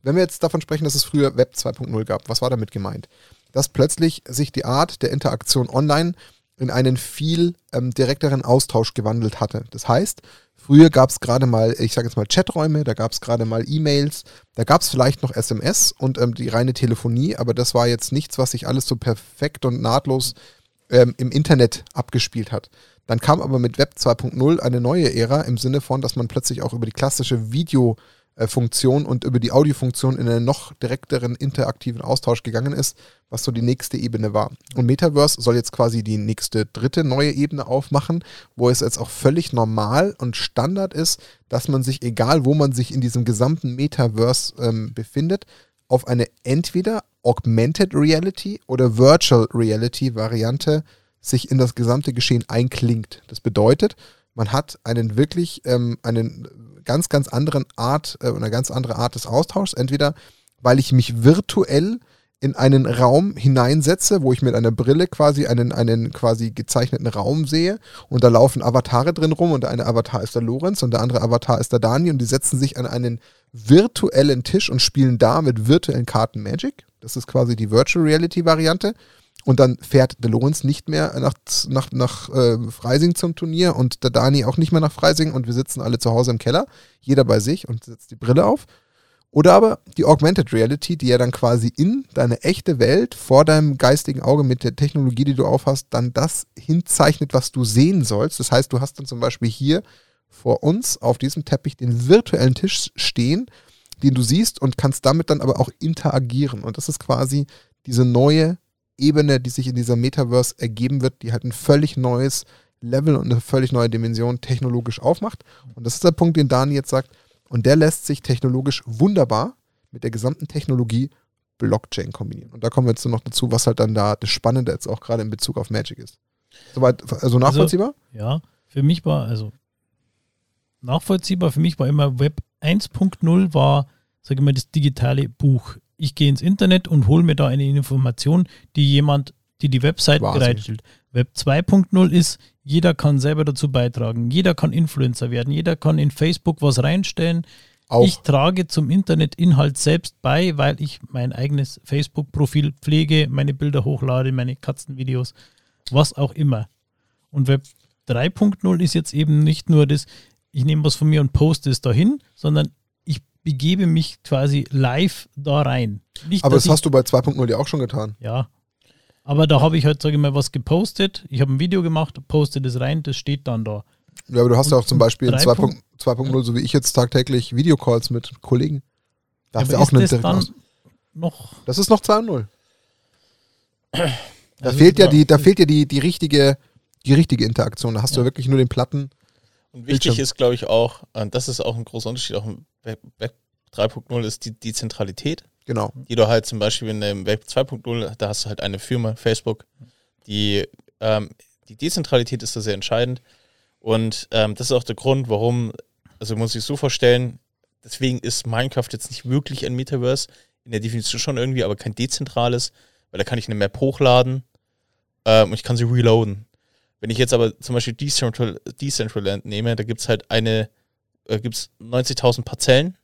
wenn wir jetzt davon sprechen, dass es früher Web 2.0 gab, was war damit gemeint? Dass plötzlich sich die Art der Interaktion online in einen viel ähm, direkteren Austausch gewandelt hatte. Das heißt, früher gab es gerade mal, ich sage jetzt mal Chaträume, da gab es gerade mal E-Mails, da gab es vielleicht noch SMS und ähm, die reine Telefonie, aber das war jetzt nichts, was sich alles so perfekt und nahtlos ähm, im Internet abgespielt hat. Dann kam aber mit Web 2.0 eine neue Ära im Sinne von, dass man plötzlich auch über die klassische Videofunktion und über die Audiofunktion in einen noch direkteren interaktiven Austausch gegangen ist, was so die nächste Ebene war. Und Metaverse soll jetzt quasi die nächste dritte neue Ebene aufmachen, wo es jetzt auch völlig normal und Standard ist, dass man sich, egal wo man sich in diesem gesamten Metaverse ähm, befindet, auf eine entweder Augmented Reality oder Virtual Reality Variante sich in das gesamte Geschehen einklingt. Das bedeutet, man hat einen wirklich ähm, einen ganz, ganz anderen Art, äh, eine ganz andere Art des Austauschs. Entweder weil ich mich virtuell in einen Raum hineinsetze, wo ich mit einer Brille quasi einen, einen quasi gezeichneten Raum sehe und da laufen Avatare drin rum und der eine Avatar ist der Lorenz und der andere Avatar ist der Dani und die setzen sich an einen virtuellen Tisch und spielen da mit virtuellen Karten Magic. Das ist quasi die Virtual Reality Variante. Und dann fährt der Lorenz nicht mehr nach, nach, nach äh, Freising zum Turnier und der Dani auch nicht mehr nach Freising und wir sitzen alle zu Hause im Keller, jeder bei sich und setzt die Brille auf. Oder aber die Augmented Reality, die ja dann quasi in deine echte Welt vor deinem geistigen Auge mit der Technologie, die du aufhast, dann das hinzeichnet, was du sehen sollst. Das heißt, du hast dann zum Beispiel hier vor uns auf diesem Teppich den virtuellen Tisch stehen, den du siehst und kannst damit dann aber auch interagieren. Und das ist quasi diese neue Ebene, die sich in dieser Metaverse ergeben wird, die halt ein völlig neues Level und eine völlig neue Dimension technologisch aufmacht. Und das ist der Punkt, den Dani jetzt sagt. Und der lässt sich technologisch wunderbar mit der gesamten Technologie Blockchain kombinieren. Und da kommen wir jetzt noch dazu, was halt dann da das Spannende jetzt auch gerade in Bezug auf Magic ist. Soweit, also nachvollziehbar? Ja, für mich war, also nachvollziehbar, für mich war immer Web 1.0 war, sage ich mal, das digitale Buch. Ich gehe ins Internet und hole mir da eine Information, die jemand, die die Website Quasi. bereitstellt. Web 2.0 ist, jeder kann selber dazu beitragen, jeder kann Influencer werden, jeder kann in Facebook was reinstellen. Auch. Ich trage zum Internetinhalt selbst bei, weil ich mein eigenes Facebook-Profil pflege, meine Bilder hochlade, meine Katzenvideos, was auch immer. Und Web 3.0 ist jetzt eben nicht nur das, ich nehme was von mir und poste es dahin, sondern begebe mich quasi live da rein. Nicht, Aber das hast du bei 2.0 ja auch schon getan. Ja. Aber da habe ich halt, sage ich mal, was gepostet. Ich habe ein Video gemacht, poste das rein, das steht dann da. Ja, aber du hast ja auch zum Beispiel in drei 2.0, 2.0, so wie ich jetzt tagtäglich Videocalls mit Kollegen. Da hast du ja auch einen Aus. noch. Das ist noch 2.0. Da Also, fehlt ja die, da fehlt ja die, die richtige, die richtige Interaktion. Da hast du ja Ja. wirklich nur den Platten. Und wichtig Bildschirm. ist, glaube ich, auch, und das ist auch ein großer Unterschied, auch im Web, Web 3.0 ist die Dezentralität, Genau. die du halt zum Beispiel in dem Web 2.0, da hast du halt eine Firma, Facebook, die, ähm, die Dezentralität ist da sehr entscheidend. Und ähm, das ist auch der Grund, warum, also muss ich so vorstellen, deswegen ist Minecraft jetzt nicht wirklich ein Metaverse, in der Definition schon irgendwie, aber kein dezentrales, weil da kann ich eine Map hochladen ähm, und ich kann sie reloaden. Wenn ich jetzt aber zum Beispiel Decentral, Decentraland nehme, da gibt es halt eine, äh, gibt's 90.000 Parzellen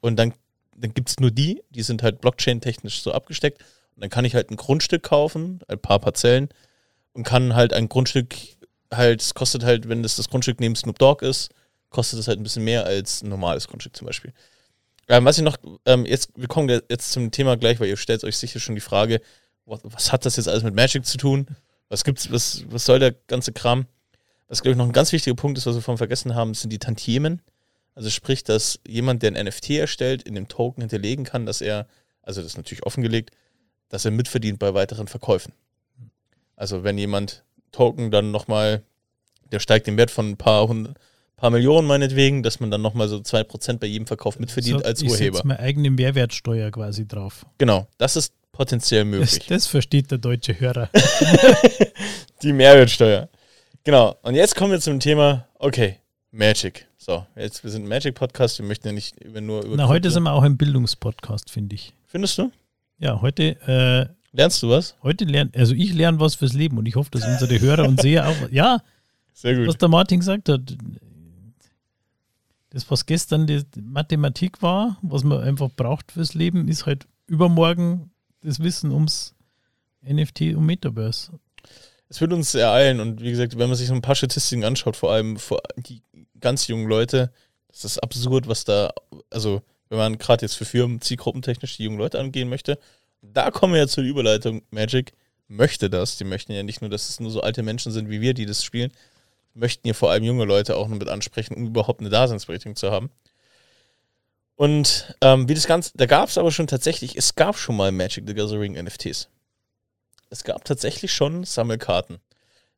und dann, dann gibt es nur die, die sind halt Blockchain-technisch so abgesteckt und dann kann ich halt ein Grundstück kaufen, ein paar Parzellen und kann halt ein Grundstück halt, es kostet halt, wenn das das Grundstück neben Snoop Dogg ist, kostet es halt ein bisschen mehr als ein normales Grundstück zum Beispiel. Ähm, was ich noch, ähm, jetzt, wir kommen jetzt zum Thema gleich, weil ihr stellt euch sicher schon die Frage, was, was hat das jetzt alles mit Magic zu tun? Was gibt's, was, was soll der ganze Kram? Was, glaube ich, noch ein ganz wichtiger Punkt ist, was wir vorhin vergessen haben, sind die Tantiemen. Also sprich, dass jemand, der ein NFT erstellt, in dem Token hinterlegen kann, dass er, also das ist natürlich offengelegt, dass er mitverdient bei weiteren Verkäufen. Also wenn jemand Token dann nochmal, der steigt den Wert von ein paar hundert, paar Millionen meinetwegen, dass man dann nochmal so 2% bei jedem Verkauf mitverdient So, als Urheber. setze meine eigene Mehrwertsteuer quasi drauf. Genau, das ist potenziell Das, möglich. das versteht der deutsche Hörer. Die Mehrwertsteuer. Genau. Und jetzt kommen wir zum Thema, okay, Magic. So, jetzt, wir sind ein Magic-Podcast, wir möchten ja nicht über, nur über. Na, heute Krypto- sind wir auch ein Bildungspodcast, finde ich. Findest du? Ja, heute, äh, Lernst du was? heute lernen, also ich lerne was fürs Leben und ich hoffe, dass unsere Hörer und Seher auch, ja, Sehr gut. was der Martin gesagt hat, das, was gestern die Mathematik war, was man einfach braucht fürs Leben, ist halt übermorgen das Wissen ums NFT und Metaverse. Es wird uns ereilen und wie gesagt, wenn man sich so ein paar Statistiken anschaut, vor allem vor die ganz jungen Leute, das ist absurd, was da, also wenn man gerade jetzt für Firmen zielgruppentechnisch die jungen Leute angehen möchte, da kommen wir ja zur Überleitung. Magic möchte das. Die möchten ja nicht nur, dass es nur so alte Menschen sind wie wir, die das spielen, möchten ja vor allem junge Leute auch noch mit ansprechen, um überhaupt eine Daseinsberechtigung zu haben. Und ähm, wie das Ganze, da gab es aber schon tatsächlich, es gab schon mal Magic the Gathering NFTs. Es gab tatsächlich schon Sammelkarten.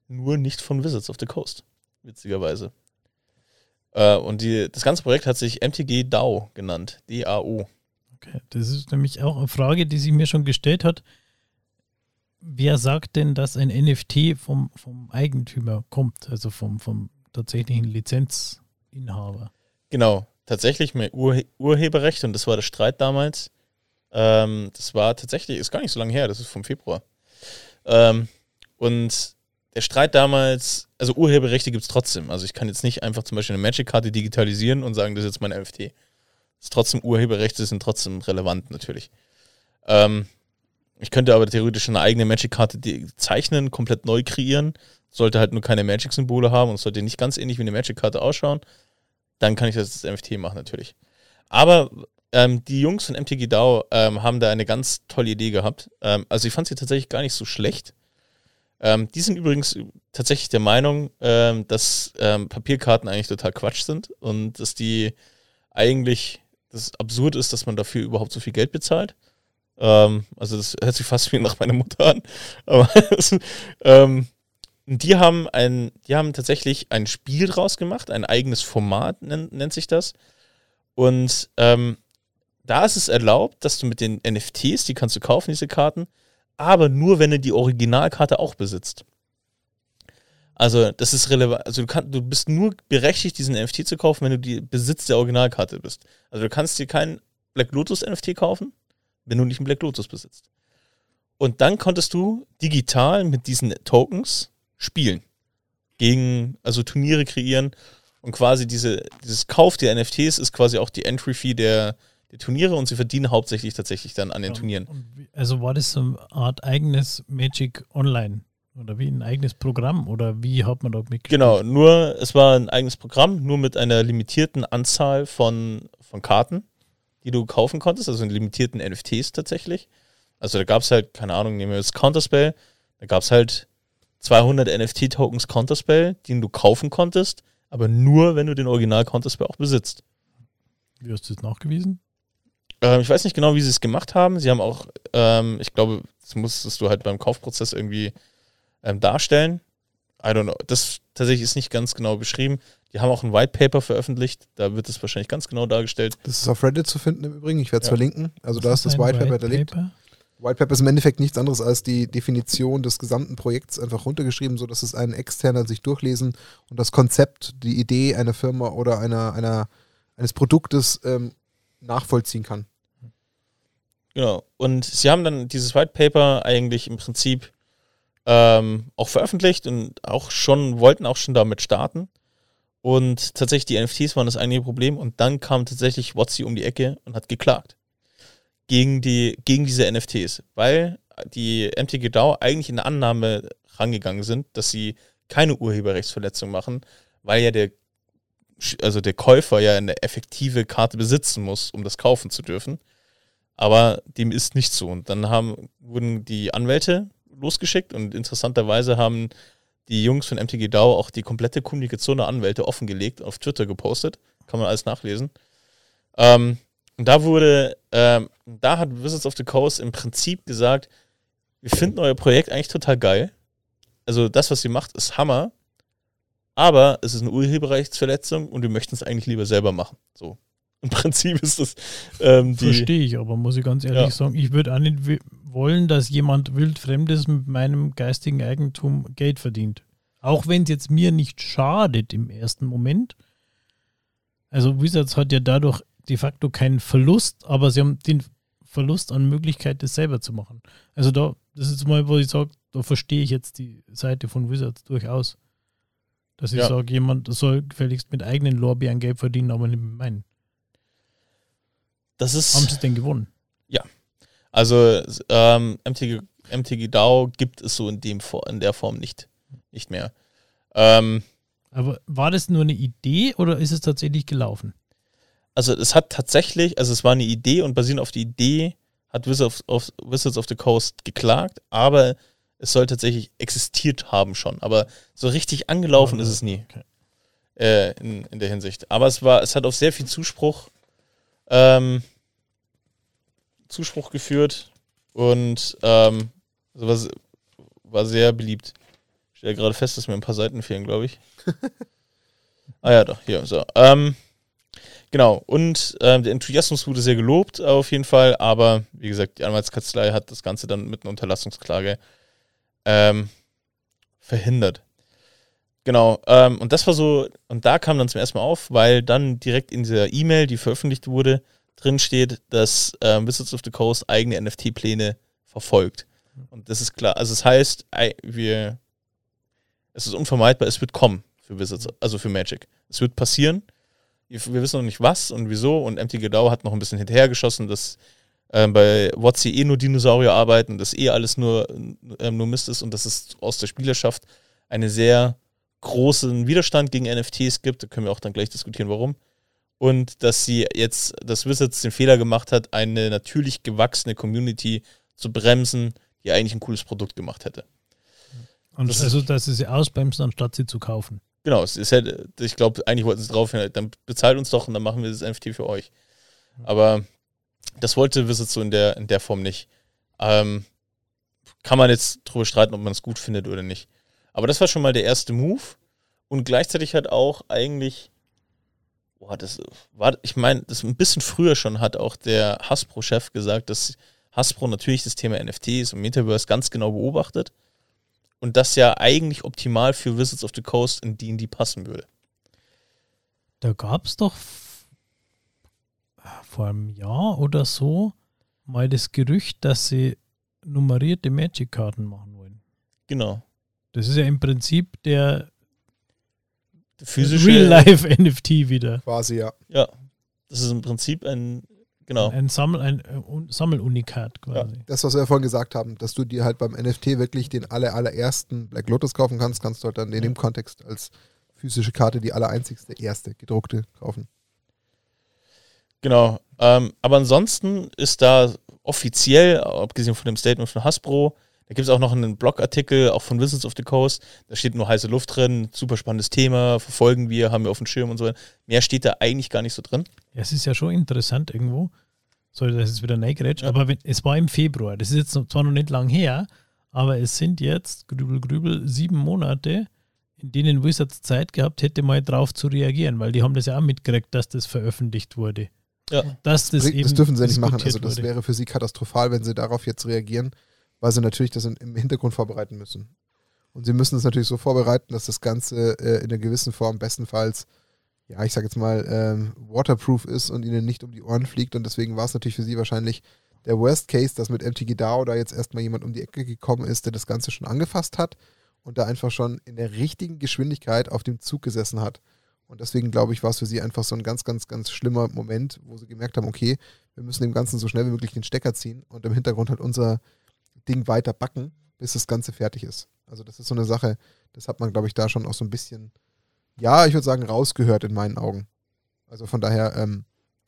Nur nicht von Wizards of the Coast, witzigerweise. Äh, und die, das ganze Projekt hat sich MTG DAO genannt. D-A-O. Okay, das ist nämlich auch eine Frage, die sich mir schon gestellt hat. Wer sagt denn, dass ein NFT vom, vom Eigentümer kommt, also vom, vom tatsächlichen Lizenzinhaber? Genau, tatsächlich mehr Ur Urheberrecht und das war der Streit damals. Ähm, das war tatsächlich, ist gar nicht so lange her, das ist vom Februar. Ähm, und der Streit damals, also Urheberrechte gibt es trotzdem. Also ich kann jetzt nicht einfach zum Beispiel eine Magic-Karte digitalisieren und sagen, das ist jetzt mein NFT. Das ist trotzdem Urheberrechte sind trotzdem relevant natürlich. Ähm, ich könnte aber theoretisch eine eigene Magic-Karte zeichnen, komplett neu kreieren, sollte halt nur keine Magic-Symbole haben und sollte nicht ganz ähnlich wie eine Magic-Karte ausschauen. Dann kann ich das als NFT machen natürlich. Aber ähm, die Jungs von MTG DAO ähm, haben da eine ganz tolle Idee gehabt. Ähm, also ich fand sie tatsächlich gar nicht so schlecht. Ähm, die sind übrigens tatsächlich der Meinung, ähm, dass ähm, Papierkarten eigentlich total Quatsch sind und dass die eigentlich das absurd ist, dass man dafür überhaupt so viel Geld bezahlt. Ähm, also das hört sich fast wie nach meiner Mutter an. Aber ähm, die haben ein, die haben tatsächlich ein Spiel draus gemacht, ein eigenes Format nennt, nennt sich das. Und ähm, da ist es erlaubt, dass du mit den NFTs, die kannst du kaufen, diese Karten, aber nur, wenn du die Originalkarte auch besitzt. Also, das ist relevant. Also, du, kann, du bist nur berechtigt, diesen NFT zu kaufen, wenn du die Besitz der Originalkarte bist. Also, du kannst dir keinen Black Lotus NFT kaufen, wenn du nicht einen Black Lotus besitzt. Und dann konntest du digital mit diesen Tokens spielen. Gegen, also Turniere kreieren und quasi diese, dieses Kauf der NFTs ist quasi auch die Entry-Fee der, der Turniere und sie verdienen hauptsächlich tatsächlich dann an den Turnieren. Also war das so eine Art eigenes Magic Online Oder wie ein eigenes Programm? Oder wie hat man da mitgespielt? Genau, nur, es war ein eigenes Programm, nur mit einer limitierten Anzahl von, von Karten, die du kaufen konntest, also in limitierten NFTs tatsächlich. Also da gab es halt, keine Ahnung, nehmen wir jetzt Counterspell, da gab es halt 200 NFT-Tokens Counterspell, die du kaufen konntest, aber nur, wenn du den Original Counterspell auch besitzt. Wie hast du das nachgewiesen? Ähm, ich weiß nicht genau, wie sie es gemacht haben. Sie haben auch, ähm, ich glaube, das musstest du halt beim Kaufprozess irgendwie ähm, darstellen. I don't know. Das tatsächlich ist nicht ganz genau beschrieben. Die haben auch ein White Paper veröffentlicht. Da wird es wahrscheinlich ganz genau dargestellt. Das ist auf Reddit zu finden im Übrigen. Ich werde es Ja. verlinken. Also da ist das White Paper hinterlegt. Paper? White Paper ist im Endeffekt nichts anderes als die Definition des gesamten Projekts einfach runtergeschrieben, sodass es ein Externer sich durchlesen und das Konzept, die Idee einer Firma oder einer, einer, eines Produktes ähm, nachvollziehen kann. Genau. Und sie haben dann dieses White Paper eigentlich im Prinzip ähm, auch veröffentlicht und auch schon, wollten auch schon damit starten. Und tatsächlich die NFTs waren das eigentliche Problem. Und dann kam tatsächlich Watsi um die Ecke und hat geklagt gegen, die, gegen diese NFTs, weil die MTG DAO eigentlich in der Annahme rangegangen sind, dass sie keine Urheberrechtsverletzung machen, weil ja der, also der Käufer ja eine effektive Karte besitzen muss, um das kaufen zu dürfen. Aber dem ist nicht so. Und dann haben, wurden die Anwälte losgeschickt und interessanterweise haben die Jungs von MTG DAO auch die komplette Kommunikation der Anwälte offengelegt, auf Twitter gepostet. Kann man alles nachlesen. Ähm, und da wurde, ähm, da hat Wizards of the Coast im Prinzip gesagt, wir finden euer Projekt eigentlich total geil. Also das, was ihr macht, ist Hammer. Aber es ist eine Urheberrechtsverletzung und wir möchten es eigentlich lieber selber machen. So. Im Prinzip ist das ähm, die. Verstehe ich, aber muss ich ganz ehrlich Ja. sagen, ich würde auch nicht wollen, dass jemand wildfremdes mit meinem geistigen Eigentum Geld verdient. Auch wenn es jetzt mir nicht schadet im ersten Moment. Also Wizards hat ja dadurch de facto keinen Verlust, aber sie haben den Verlust an Möglichkeit, das selber zu machen. Also da, das ist mal, wo ich sage, da verstehe ich jetzt die Seite von Wizards durchaus. Dass ich Ja. sage, jemand soll gefälligst mit eigenen Lorbeeren Geld verdienen, aber nicht mit meinen. Das ist. Haben sie es denn gewonnen? Also ähm, MTG, MTG DAO gibt es so in, dem, in der Form nicht, nicht mehr. Ähm, Aber war das nur eine Idee oder ist es tatsächlich gelaufen? Also es hat tatsächlich, also es war eine Idee und basierend auf die Idee hat Wizards of, Wizards of the Coast geklagt, aber es soll tatsächlich existiert haben schon. Aber so richtig angelaufen ist es nie Okay. äh, in, in der Hinsicht. Aber es war, es hat auf sehr viel Zuspruch, ähm, Zuspruch geführt und ähm, also war, war sehr beliebt. Ich stelle gerade fest, dass mir ein paar Seiten fehlen, glaube ich. ah ja, doch, hier, so. Ähm, genau, und ähm, der Enthusiasmus wurde sehr gelobt, auf jeden Fall, aber wie gesagt, die Anwaltskanzlei hat das Ganze dann mit einer Unterlassungsklage ähm, verhindert. Genau, ähm, und das war so, und da kam dann zum ersten Mal auf, weil dann direkt in dieser E-Mail, die veröffentlicht wurde, drin steht, dass ähm, Wizards of the Coast eigene NFT-Pläne verfolgt. Und das ist klar. Also es heißt, ei- wir, es ist unvermeidbar, es wird kommen für Wizards, also für Magic. Es wird passieren. Wir wissen noch nicht was und wieso. Und MTG DAO hat noch ein bisschen hinterhergeschossen, dass ähm, bei WotC eh nur Dinosaurier arbeiten, dass eh alles nur, ähm, nur Mist ist und dass es aus der Spielerschaft einen sehr großen Widerstand gegen NFTs gibt. Da können wir auch dann gleich diskutieren, warum. Und dass sie jetzt, dass Wizards den Fehler gemacht hat, eine natürlich gewachsene Community zu bremsen, die eigentlich ein cooles Produkt gemacht hätte. Und Das also, dass sie sie ausbremsen, anstatt sie zu kaufen. Genau, es ist halt, ich glaube, eigentlich wollten sie drauf hin, dann bezahlt uns doch und dann machen wir das NFT für euch. Aber das wollte Wizards so in der, in der Form nicht. Ähm, kann man jetzt drüber streiten, ob man es gut findet oder nicht. Aber das war schon mal der erste Move und gleichzeitig hat auch eigentlich, boah, das war, ich meine, das ein bisschen früher schon hat auch der Hasbro-Chef gesagt, dass Hasbro natürlich das Thema NFTs und Metaverse ganz genau beobachtet und das ja eigentlich optimal für Wizards of the Coast in D&D passen würde. Da gab es doch vor einem Jahr oder so mal das Gerücht, dass sie nummerierte Magic-Karten machen wollen. Genau. Das ist ja im Prinzip der Physische, Real-Life-NFT wieder. Quasi, ja. Ja, das ist im Prinzip ein Genau. Ein, Sammel, ein äh, Un- Sammelunikat quasi. Das, was wir ja vorhin gesagt haben, dass du dir halt beim NFT wirklich den aller, allerersten Black Lotus kaufen kannst, kannst du halt dann in dem Kontext als physische Karte die allereinzigste, erste gedruckte kaufen. Genau. Ähm, aber ansonsten ist da offiziell, abgesehen von dem Statement von Hasbro, da gibt es auch noch einen Blogartikel, auch von Wizards of the Coast. Da steht nur heiße Luft drin, super spannendes Thema, verfolgen wir, haben wir auf dem Schirm und so. Mehr steht da eigentlich gar nicht so drin. Ja, es ist ja schon interessant irgendwo. Sorry, das ist wieder Neigretsch, Ja. aber wenn, es war im Februar. Das ist jetzt noch- zwar noch nicht lang her, aber es sind jetzt, grübel, grübel, sieben Monate, in denen Wizards Zeit gehabt hätte, mal drauf zu reagieren, weil die haben das ja auch mitgekriegt, dass das veröffentlicht wurde. Ja. Dass das, Bringt- eben das dürfen sie nicht machen. Also das wurde. wäre für sie katastrophal, wenn sie darauf jetzt reagieren, weil sie natürlich das im Hintergrund vorbereiten müssen. Und sie müssen es natürlich so vorbereiten, dass das Ganze äh, in einer gewissen Form bestenfalls, ja, ich sag jetzt mal, ähm, waterproof ist und ihnen nicht um die Ohren fliegt. Und deswegen war es natürlich für sie wahrscheinlich der Worst Case, dass mit MTG DAO da jetzt erstmal jemand um die Ecke gekommen ist, der das Ganze schon angefasst hat und da einfach schon in der richtigen Geschwindigkeit auf dem Zug gesessen hat. Und deswegen glaube ich, war es für sie einfach so ein ganz, ganz, ganz schlimmer Moment, wo sie gemerkt haben, okay, wir müssen dem Ganzen so schnell wie möglich den Stecker ziehen und im Hintergrund halt unser Ding weiter backen, bis das Ganze fertig ist. Also das ist so eine Sache, das hat man, glaube ich, da schon auch so ein bisschen, ja, ich würde sagen, rausgehört in meinen Augen. Also von daher, ähm,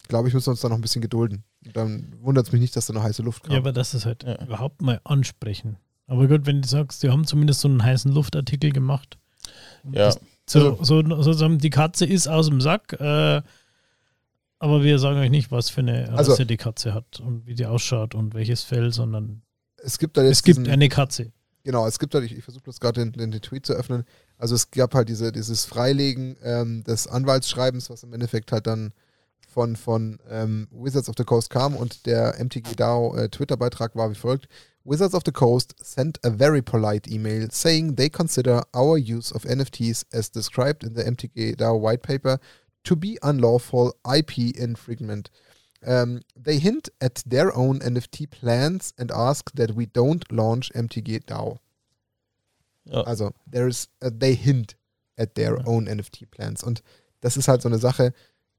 glaube ich, müssen wir uns da noch ein bisschen gedulden. Und dann wundert es mich nicht, dass da noch heiße Luft kam. Ja, aber das ist halt Ja. überhaupt mal ansprechen. Aber gut, wenn du sagst, die haben zumindest so einen heißen Luftartikel gemacht. Ja. Das, so, so, sozusagen, die Katze ist aus dem Sack, äh, aber wir sagen euch nicht, was für eine Rasse Also- die Katze hat und wie die ausschaut und welches Fell, sondern es gibt da jetzt es gibt diesen- eine Katze. Genau, es gibt halt, ich, ich versuche bloß gerade den, den, den Tweet zu öffnen. Also es gab halt diese, dieses Freilegen ähm, des Anwaltsschreibens, was im Endeffekt halt dann von, von ähm, Wizards of the Coast kam und der MTG DAO äh, Twitter-Beitrag war wie folgt. Wizards of the Coast sent a very polite email saying they consider our use of NFTs as described in the MTG DAO white paper to be unlawful IP infringement. Um, they hint at their own NFT plans and ask that we don't launch MTG DAO. Ja. Also, there is, uh, they hint at their Ja. own NFT plans. Und das ist halt so eine Sache,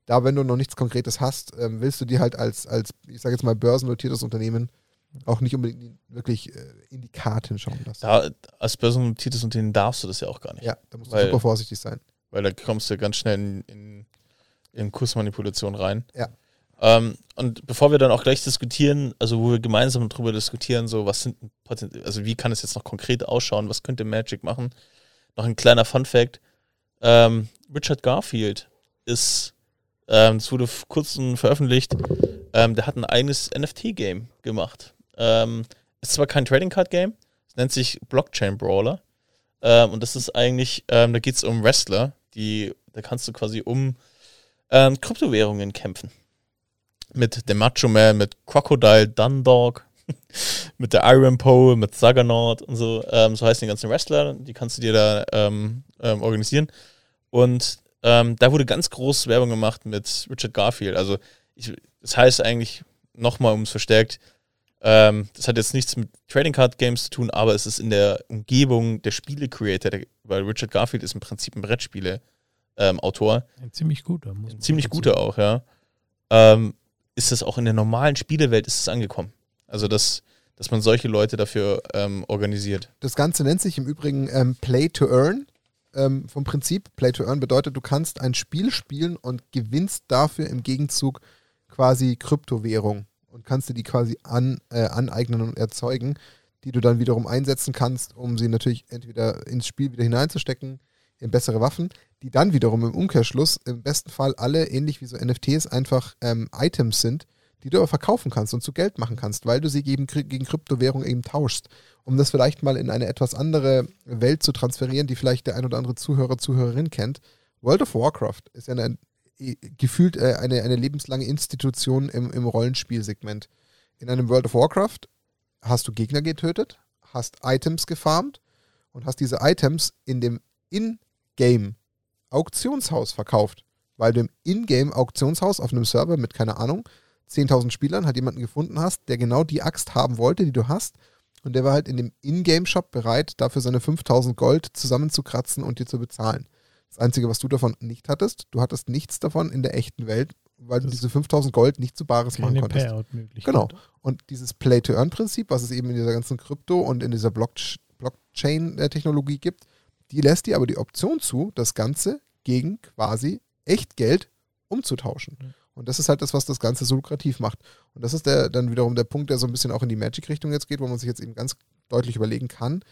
da wenn du noch nichts Konkretes hast, ähm, willst du dir halt als, als ich sage jetzt mal, börsennotiertes Unternehmen auch nicht unbedingt in- wirklich äh, in die Karten schauen lassen. Da, als börsennotiertes Unternehmen darfst du das ja auch gar nicht. ja, da musst du Weil- super vorsichtig sein. Weil da kommst du ganz schnell in, in, in Kursmanipulation rein. Ja. Ähm, und bevor wir dann auch gleich diskutieren, also wo wir gemeinsam darüber diskutieren, so was sind also wie kann es jetzt noch konkret ausschauen, was könnte Magic machen? Noch ein kleiner Fun Fact: ähm, Richard Garfield ist, ähm, das wurde vor kurzem veröffentlicht, ähm, der hat ein eigenes NFT-Game gemacht. Ähm, ist zwar kein Trading Card Game, es nennt sich Blockchain Brawler. Ähm, und das ist eigentlich, ähm, da geht es um Wrestler, die, da kannst du quasi um ähm, Kryptowährungen kämpfen. Mit dem Macho Man, mit Crocodile Dundalk, mit der Iron Pole, mit Juggernaut und so. Ähm, so heißen die ganzen Wrestler, die kannst du dir da ähm, ähm, organisieren. Und ähm, da wurde ganz groß Werbung gemacht mit Richard Garfield. Also, ich, das heißt eigentlich, nochmal um es verstärkt, ähm, das hat jetzt nichts mit Trading Card Games zu tun, aber es ist in der Umgebung der Spiele-Creator, weil Richard Garfield ist im Prinzip ein Brettspiele-Autor, Ein ziemlich guter. Muss ein man ziemlich dazu guter auch, ja. Ähm, ist das auch in der normalen Spielewelt ist es angekommen. Also, dass, dass man solche Leute dafür ähm, organisiert. Das Ganze nennt sich im Übrigen ähm, Play to Earn. Ähm, vom Prinzip, Play to Earn bedeutet, du kannst ein Spiel spielen und gewinnst dafür im Gegenzug quasi Kryptowährung und kannst dir die quasi an, äh, aneignen und erzeugen, die du dann wiederum einsetzen kannst, um sie natürlich entweder ins Spiel wieder hineinzustecken, in bessere Waffen, die dann wiederum im Umkehrschluss im besten Fall alle, ähnlich wie so NFTs, einfach ähm, Items sind, die du aber verkaufen kannst und zu Geld machen kannst, weil du sie gegen, gegen Kryptowährung eben tauschst um das vielleicht mal in eine etwas andere Welt zu transferieren, die vielleicht der ein oder andere Zuhörer, Zuhörerin kennt. World of Warcraft ist ja eine, äh, gefühlt äh, eine, eine lebenslange Institution im, im Rollenspielsegment. In einem World of Warcraft hast du Gegner getötet, hast Items gefarmt und hast diese Items in dem In-Game Auktionshaus verkauft. Weil du im In-Game Auktionshaus auf einem Server mit, keine Ahnung, 10.000 Spielern halt jemanden gefunden hast, der genau die Axt haben wollte, die du hast. Und der war halt in dem Ingame-Shop bereit, dafür seine 5000 Gold zusammenzukratzen und dir zu bezahlen. Das Einzige, was du davon nicht hattest, du hattest nichts davon in der echten Welt, weil du Das diese 5000 Gold nicht zu Bares machen konntest. Genau. Und dieses Play-to-Earn-Prinzip, was es eben in dieser ganzen Krypto- und in dieser Blockch- Blockchain-Technologie gibt, die lässt dir aber die Option zu, das Ganze gegen quasi Echtgeld umzutauschen. Mhm. Und das ist halt das, was das Ganze so lukrativ macht. Und das ist der, dann wiederum der Punkt, der so ein bisschen auch in die Magic-Richtung jetzt geht, wo man sich jetzt eben ganz deutlich überlegen kann,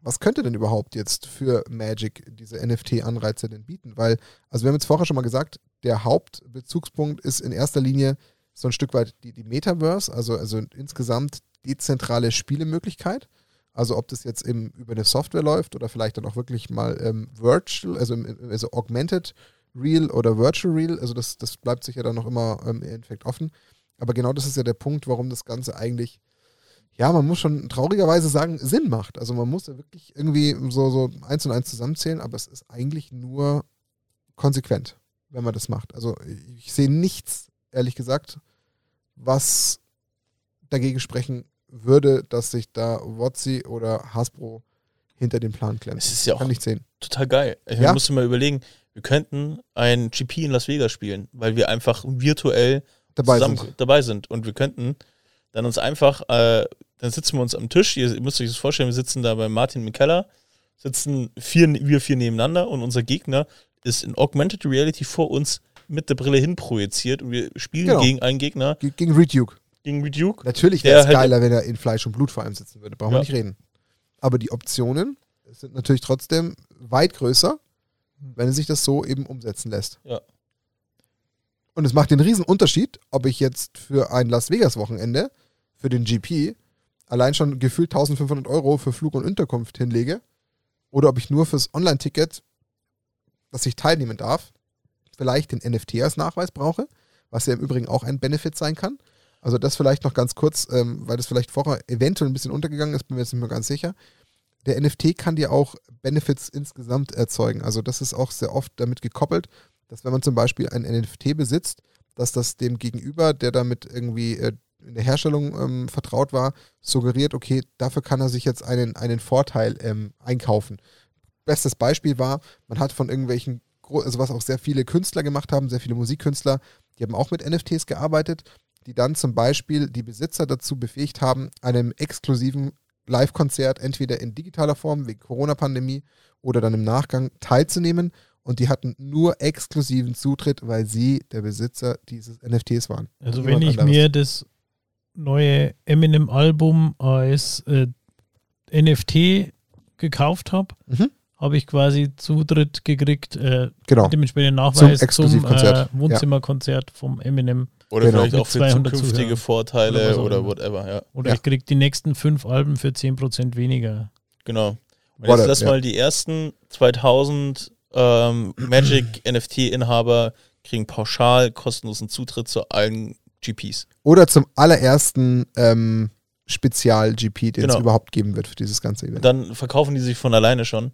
was könnte denn überhaupt jetzt für Magic diese NFT-Anreize denn bieten? Weil, also wir haben jetzt vorher schon mal gesagt, der Hauptbezugspunkt ist in erster Linie so ein Stück weit die, die Metaverse, also, also insgesamt dezentrale Spielemöglichkeit. Also ob das jetzt eben über eine Software läuft oder vielleicht dann auch wirklich mal ähm, virtual, also, im- im- also augmented real oder virtual real, also das, das bleibt sich ja dann noch immer ähm, im Endeffekt offen. Aber genau das ist ja der Punkt, warum das Ganze eigentlich, ja, man muss schon traurigerweise sagen, Sinn macht. Also man muss ja wirklich irgendwie so, so eins und eins zusammenzählen, aber es ist eigentlich nur konsequent, wenn man das macht. Also ich sehe nichts, ehrlich gesagt, was dagegen sprechen würde, dass sich da Wotzi oder Hasbro hinter dem Plan klemmt. Es ist ja auch Kann nicht sehen. total geil. Ich Ja. musste mal überlegen, wir könnten ein GP in Las Vegas spielen, weil wir einfach virtuell Dabei zusammen sind. dabei sind. Und wir könnten dann uns einfach, äh, dann sitzen wir uns am Tisch, ihr müsst euch das vorstellen, wir sitzen da bei Martin im Keller, sitzen vier, wir vier nebeneinander und unser Gegner ist in Augmented Reality vor uns mit der Brille hin projiziert und wir spielen Genau. gegen einen Gegner, Ge- Gegen Reduke. Gegen Reduke. Natürlich wäre es geiler, wenn er in Fleisch und Blut vor allem sitzen würde. Brauchen wir Ja. nicht reden. Aber die Optionen sind natürlich trotzdem weit größer, wenn sich das so eben umsetzen lässt. Ja. Und es macht den riesen Unterschied, ob ich jetzt für ein Las Vegas Wochenende, für den GP, allein schon gefühlt 1500 Euro für Flug und Unterkunft hinlege oder ob ich nur fürs Online-Ticket, dass ich teilnehmen darf, vielleicht den NFT als Nachweis brauche, was ja im Übrigen auch ein Benefit sein kann. Also das vielleicht noch ganz kurz, ähm, weil das vielleicht vorher eventuell ein bisschen untergegangen ist, bin mir jetzt nicht mehr ganz sicher. Der NFT kann dir auch Benefits insgesamt erzeugen. Also das ist auch sehr oft damit gekoppelt, dass wenn man zum Beispiel ein NFT besitzt, dass das dem Gegenüber, der damit irgendwie äh, in der Herstellung ähm, vertraut war, suggeriert, okay, dafür kann er sich jetzt einen, einen Vorteil ähm, einkaufen. Bestes Beispiel war, man hat von irgendwelchen, also was auch sehr viele Künstler gemacht haben, sehr viele Musikkünstler, die haben auch mit NFTs gearbeitet, die dann zum Beispiel die Besitzer dazu befähigt haben, einem exklusiven Live-Konzert entweder in digitaler Form wegen Corona-Pandemie oder dann im Nachgang teilzunehmen. Und die hatten nur exklusiven Zutritt, weil sie der Besitzer dieses NFTs waren. Also wenn ich anderes. mir das neue Eminem-Album als äh, NFT gekauft habe, Mhm. habe ich quasi Zutritt gekriegt, äh, Genau. dementsprechend Nachweis zum, Exklusivkonzert. äh, Wohnzimmerkonzert vom Eminem. Oder Genau. vielleicht auch für 200 zukünftige Zuhörern. Vorteile Oder oder, whatever, ja. Oder Ja. ich kriege die nächsten fünf Alben für 10% weniger. Genau. Und jetzt lass ja. mal die ersten 2000 ähm, Magic NFT-Inhaber kriegen pauschal kostenlosen Zutritt zu allen GPs. Oder zum allerersten ähm, Spezial-GP, den es Genau. überhaupt geben wird für dieses ganze Event. Dann verkaufen die sich von alleine schon.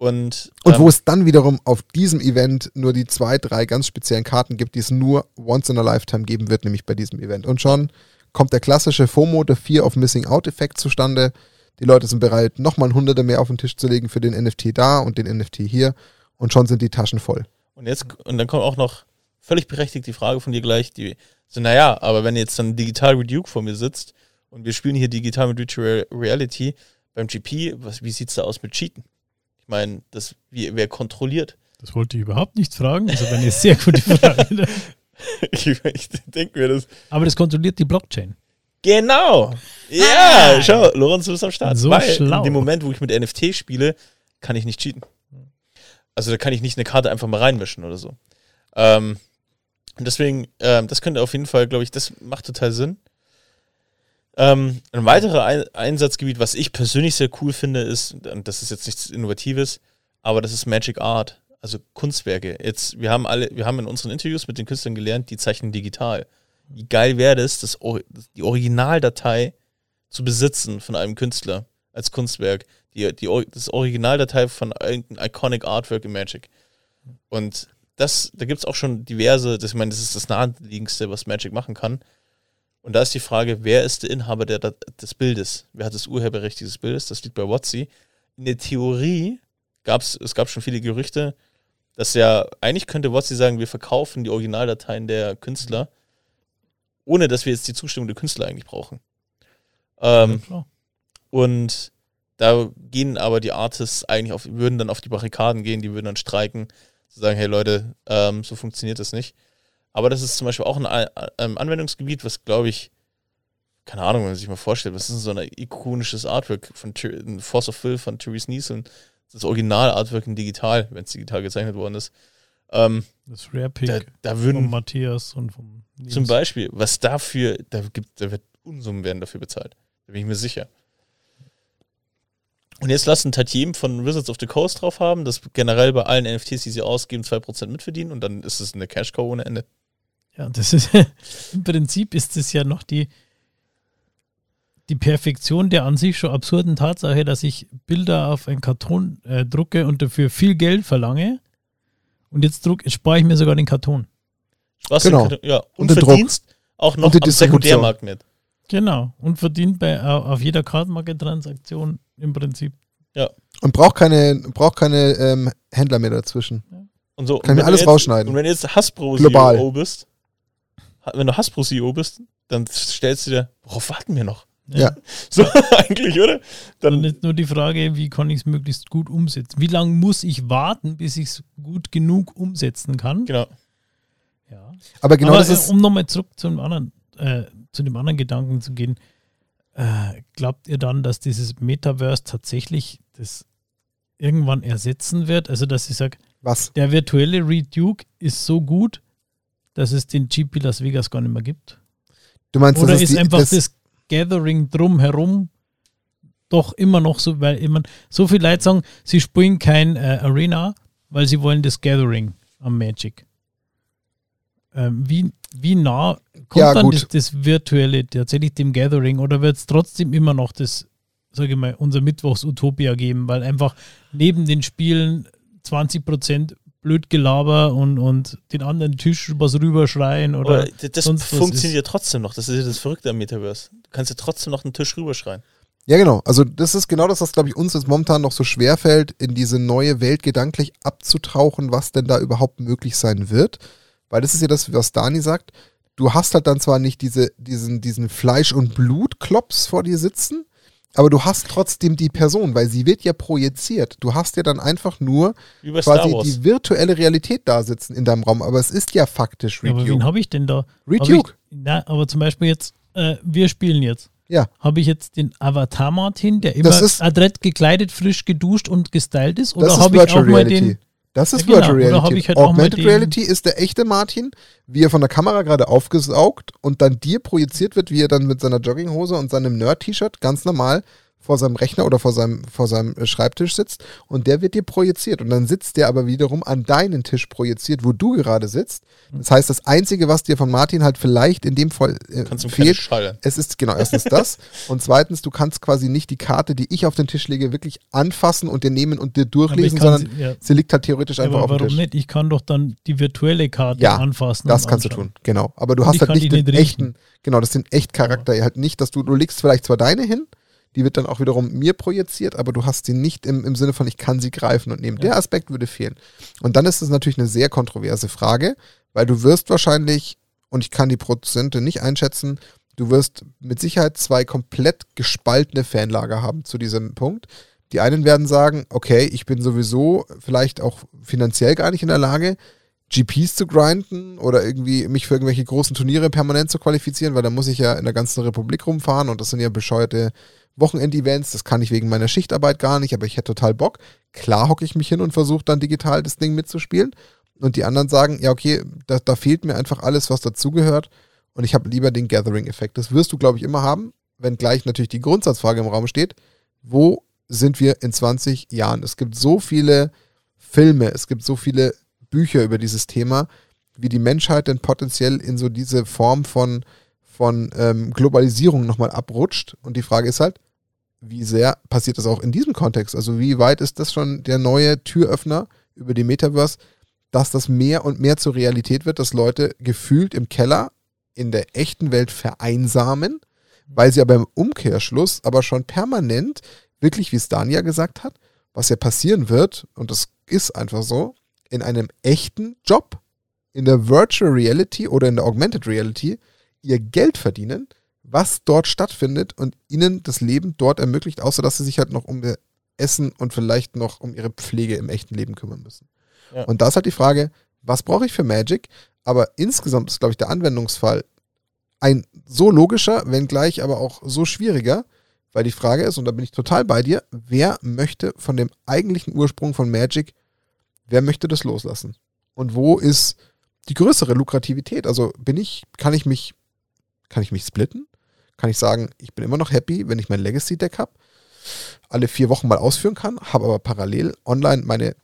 Und, Und ähm, wo es dann wiederum auf diesem Event nur die zwei, drei ganz speziellen Karten gibt, die es nur once in a lifetime geben wird, nämlich bei diesem Event. Und schon kommt der klassische FOMO, der Fear of Missing Out-Effekt zustande. Die Leute sind bereit, nochmal ein Hunderte mehr auf den Tisch zu legen für den NFT da und den NFT hier. Und schon sind die Taschen voll. Und jetzt, und dann kommt auch noch völlig berechtigt die Frage von dir gleich, die so, naja, aber wenn jetzt dann digital Reduke vor mir sitzt und wir spielen hier digital mit Virtual Reality beim GP, was, wie sieht's da aus mit Cheaten? Ich meine, das, wie, wer kontrolliert? Das wollte ich überhaupt nicht fragen. Das ist eine sehr gute Frage. ich ich denke mir das. Aber das kontrolliert die Blockchain. Genau! Ja, schau, Lorenz, du bist am Start. So Weil schlau. in dem Moment, wo ich mit NFT spiele, kann ich nicht cheaten. Also da kann ich nicht eine Karte einfach mal reinmischen oder so. Ähm, und deswegen, ähm, das könnte auf jeden Fall, glaube ich, das macht total Sinn. Ähm, ein weiterer Ein Einsatzgebiet, was ich persönlich sehr cool finde, ist, und das ist jetzt nichts Innovatives, aber das ist Magic Art, also Kunstwerke. Jetzt, wir haben alle, wir haben in unseren Interviews mit den Künstlern gelernt, die zeichnen digital. Wie geil wäre das, das, die Originaldatei zu besitzen von einem Künstler als Kunstwerk. Die, die, das Originaldatei von irgendeinem Iconic Artwork in Magic. Und das, da gibt es auch schon diverse, das, ich meine, das ist das naheliegendste, was Magic machen kann. Und da ist die Frage, wer ist der Inhaber der, des Bildes? Wer hat das Urheberrecht dieses Bildes? Das liegt bei Watsi. In der Theorie gab es, es gab schon viele Gerüchte, dass ja, eigentlich könnte WotC sagen, wir verkaufen die Originaldateien der Künstler, ohne dass wir jetzt die Zustimmung der Künstler eigentlich brauchen. Ähm, Ja, und da gehen aber die Artists eigentlich auf, würden dann auf die Barrikaden gehen, die würden dann streiken, zu sagen, hey Leute, ähm, so funktioniert das nicht. Aber das ist zum Beispiel auch ein ähm, Anwendungsgebiet, was glaube ich, keine Ahnung, wenn man sich mal vorstellt, was ist denn so ein ikonisches Artwork von Force of Will von Therese Nielsen, das Original-Artwork in digital, wenn es digital gezeichnet worden ist. Ähm, Das Rare Pick da, da von würden Matthias und vom Nils. zum Beispiel, was dafür, da gibt, da wird Unsummen werden dafür bezahlt. Da bin ich mir sicher. Und jetzt lassen Tatiem von Wizards of the Coast drauf haben, dass generell bei allen NFTs, die sie ausgeben, 2% mitverdienen und dann ist es eine Cash-Cow ohne Ende. Ja, das ist im Prinzip ist es ja noch die, die Perfektion der an sich schon absurden Tatsache, dass ich Bilder auf ein Karton äh, drucke und dafür viel Geld verlange. Und jetzt druck, jetzt spare ich mir sogar den Karton. Was Genau. du- ja, und, Und den Druck. verdienst auch noch am. Sekundärmarkt mit. Genau. Und verdient bei, au- auf jeder Cardmarket-Transaktion im Prinzip. Und braucht keine, braucht keine ähm, Händler mehr dazwischen. Und so. Kann und mir alles jetzt, rausschneiden. Und wenn du jetzt Hasbro Global. CEO bist, wenn du Hasbro CEO bist, dann stellst du dir, worauf warten wir noch? Ja. So eigentlich, oder? Dann Dann, ist nur die Frage, wie kann ich es möglichst gut umsetzen? Wie lange muss ich warten, bis ich es gut genug umsetzen kann? genau. Ja. Aber genau Aber das äh, ist. um nochmal zurück zum anderen, äh, zu dem anderen Gedanken zu gehen, äh, glaubt ihr dann, dass dieses Metaverse tatsächlich das irgendwann ersetzen wird? Also, dass ich sage, Was? der virtuelle Reed Duke ist so gut, dass es den GP Las Vegas gar nicht mehr gibt? Du meinst, Oder ist die, einfach das, das, Gathering drumherum doch immer noch so, weil immer so viele Leute sagen, sie spielen kein äh, Arena, weil sie wollen das Gathering am Magic. Ähm, wie, wie nah kommt Ja, dann das, das Virtuelle tatsächlich dem Gathering oder wird es trotzdem immer noch das, sage ich mal, unser Mittwochs-Utopia geben, weil einfach neben den Spielen 20% blöd Gelaber und, und den anderen Tisch was rüberschreien oder Aber das sonst was funktioniert ist. ja trotzdem noch. Das ist ja das Verrückte am Metaverse. Du kannst ja trotzdem noch einen Tisch rüberschreien. Ja, genau. Also das ist genau das, was, glaube ich, uns jetzt momentan noch so schwer fällt, in diese neue Welt gedanklich abzutauchen, was denn da überhaupt möglich sein wird. Weil das ist ja das, was Dani sagt. Du hast halt dann zwar nicht diese, diesen, diesen Fleisch- und Blutklops vor dir sitzen, aber du hast trotzdem die Person, weil sie wird ja projiziert. Du hast ja dann einfach nur Star quasi die virtuelle Realität da sitzen in deinem Raum. Aber es ist ja faktisch Ja, aber wen Reduke. habe ich denn da? Reed Duke. na, aber zum Beispiel jetzt, äh, wir spielen jetzt. Ja. Habe ich jetzt den Avatar Martin, der immer adrett gekleidet, frisch geduscht und gestylt ist? Oder Das ist habe ich auch Virtual mal Reality. den. Das ist Ja, genau. Virtual Reality. halt Augmented Reality ist der echte Martin, wie er von der Kamera gerade aufgesaugt und dann dir projiziert wird, wie er dann mit seiner Jogginghose und seinem Nerd-T-Shirt ganz normal vor seinem Rechner oder vor seinem, vor seinem äh, Schreibtisch sitzt und der wird dir projiziert und dann sitzt der aber wiederum an deinen Tisch projiziert, wo du gerade sitzt. Das heißt, das Einzige, was dir von Martin halt vielleicht in dem Fall äh, du fehlt, es ist genau erstens das und zweitens, du kannst quasi nicht die Karte, die ich auf den Tisch lege, wirklich anfassen und dir nehmen und dir durchlesen, kann sondern sie, ja, sie liegt halt theoretisch einfach aber auf dem warum Tisch. nicht? Ich kann doch dann die virtuelle Karte Ja, anfassen. Das kannst du anschauen. tun, genau. Aber du Und hast halt nicht die den nicht echten, genau, das ist den Echtcharakter halt nicht, dass du, du legst vielleicht zwar deine hin, die wird dann auch wiederum mir projiziert, aber du hast sie nicht im, im Sinne von, ich kann sie greifen und nehmen. Ja. Der Aspekt würde fehlen. Und dann ist es natürlich eine sehr kontroverse Frage, weil du wirst wahrscheinlich, und ich kann die Prozente nicht einschätzen, du wirst mit Sicherheit zwei komplett gespaltene Fanlager haben zu diesem Punkt. Die einen werden sagen, okay, ich bin sowieso vielleicht auch finanziell gar nicht in der Lage, GPs zu grinden oder irgendwie mich für irgendwelche großen Turniere permanent zu qualifizieren, weil da muss ich ja in der ganzen Republik rumfahren und das sind ja bescheuerte Wochenend-Events, das kann ich wegen meiner Schichtarbeit gar nicht, aber ich hätte total Bock. Klar hocke ich mich hin und versuche dann digital das Ding mitzuspielen. Und die anderen sagen, ja, okay, da, da fehlt mir einfach alles, was dazugehört. Und ich habe lieber den Gathering-Effekt. Das wirst du, glaube ich, immer haben, wenn gleich natürlich die Grundsatzfrage im Raum steht, wo sind wir in 20 Jahren? Es gibt so viele Filme, es gibt so viele Bücher über dieses Thema, wie die Menschheit denn potenziell in so diese Form von, von ähm, Globalisierung nochmal abrutscht. Und die Frage ist halt, wie sehr passiert das auch in diesem Kontext? Also wie weit ist das schon der neue Türöffner über die Metaverse, dass das mehr und mehr zur Realität wird, dass Leute gefühlt im Keller in der echten Welt vereinsamen, weil sie aber im Umkehrschluss aber schon permanent, wirklich wie es Dania gesagt hat, was ja passieren wird, und das ist einfach so, in einem echten Job, in der Virtual Reality oder in der Augmented Reality, ihr Geld verdienen, was dort stattfindet und ihnen das Leben dort ermöglicht, außer dass sie sich halt noch um ihr Essen und vielleicht noch um ihre Pflege im echten Leben kümmern müssen. Ja. Und da ist halt die Frage, was brauche ich für Magic? Aber insgesamt ist, glaube ich, der Anwendungsfall ein so logischer, wenngleich aber auch so schwieriger, weil die Frage ist, und da bin ich total bei dir, wer möchte von dem eigentlichen Ursprung von Magic, wer möchte das loslassen? Und wo ist die größere Lukrativität? Also bin ich, kann ich mich, kann ich mich splitten? Kann ich sagen, ich bin immer noch happy, wenn ich mein Legacy-Deck habe, alle vier Wochen mal ausführen kann, habe aber parallel online meine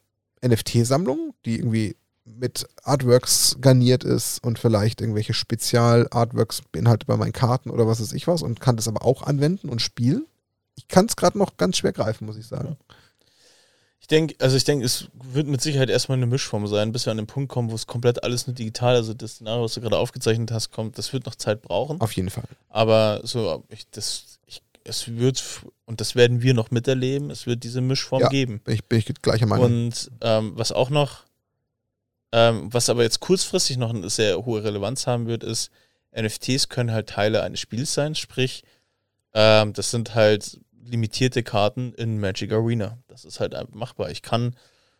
NFT-Sammlung, die irgendwie mit Artworks garniert ist und vielleicht irgendwelche Spezial-Artworks beinhaltet bei meinen Karten oder was weiß ich was und kann das aber auch anwenden und spielen. Ich kann es gerade noch ganz schwer greifen, muss ich sagen. Ich denke, also ich denke, es wird mit Sicherheit erstmal eine Mischform sein, bis wir an den Punkt kommen, wo es komplett alles nur digital, also das Szenario, was du gerade aufgezeichnet hast, kommt, das wird noch Zeit brauchen. Auf jeden Fall. Aber so, ich, das, ich, es wird, und das werden wir noch miterleben, es wird diese Mischform Ja. geben. Ich, bin ich gleicher Meinung. Und ähm, was auch noch, ähm, was aber jetzt kurzfristig noch eine sehr hohe Relevanz haben wird, ist, NFTs können halt Teile eines Spiels sein, sprich, ähm, das sind halt limitierte Karten in Magic Arena. Das ist halt einfach machbar. Ich kann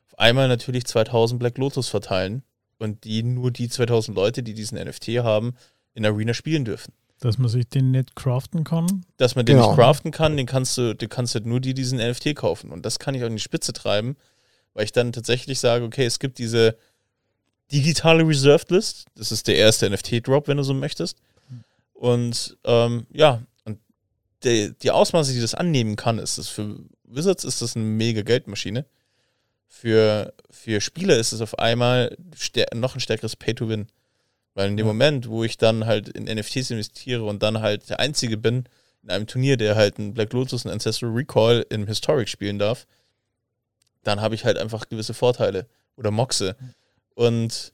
auf einmal natürlich 2000 Black Lotus verteilen und die nur die 2000 Leute, die diesen NFT haben, in Arena spielen dürfen. Dass man sich den nicht craften kann. Dass man den Genau. nicht craften kann, den kannst du, du kannst halt nur die diesen NFT kaufen. Und das kann ich auch in die Spitze treiben, weil ich dann tatsächlich sage, okay, es gibt diese digitale Reserved List. Das ist der erste NFT-Drop, wenn du so möchtest. Und ähm, ja, und die, Ausmaße, die das annehmen kann, ist das für Wizards ist das eine mega Geldmaschine. Für, für Spieler ist es auf einmal noch ein stärkeres Pay-to-Win. Weil in dem Ja. Moment, wo ich dann halt in NFTs investiere und dann halt der Einzige bin in einem Turnier, der halt einen Black Lotus und Ancestral Recall im Historic spielen darf, dann habe ich halt einfach gewisse Vorteile oder Moxe. Und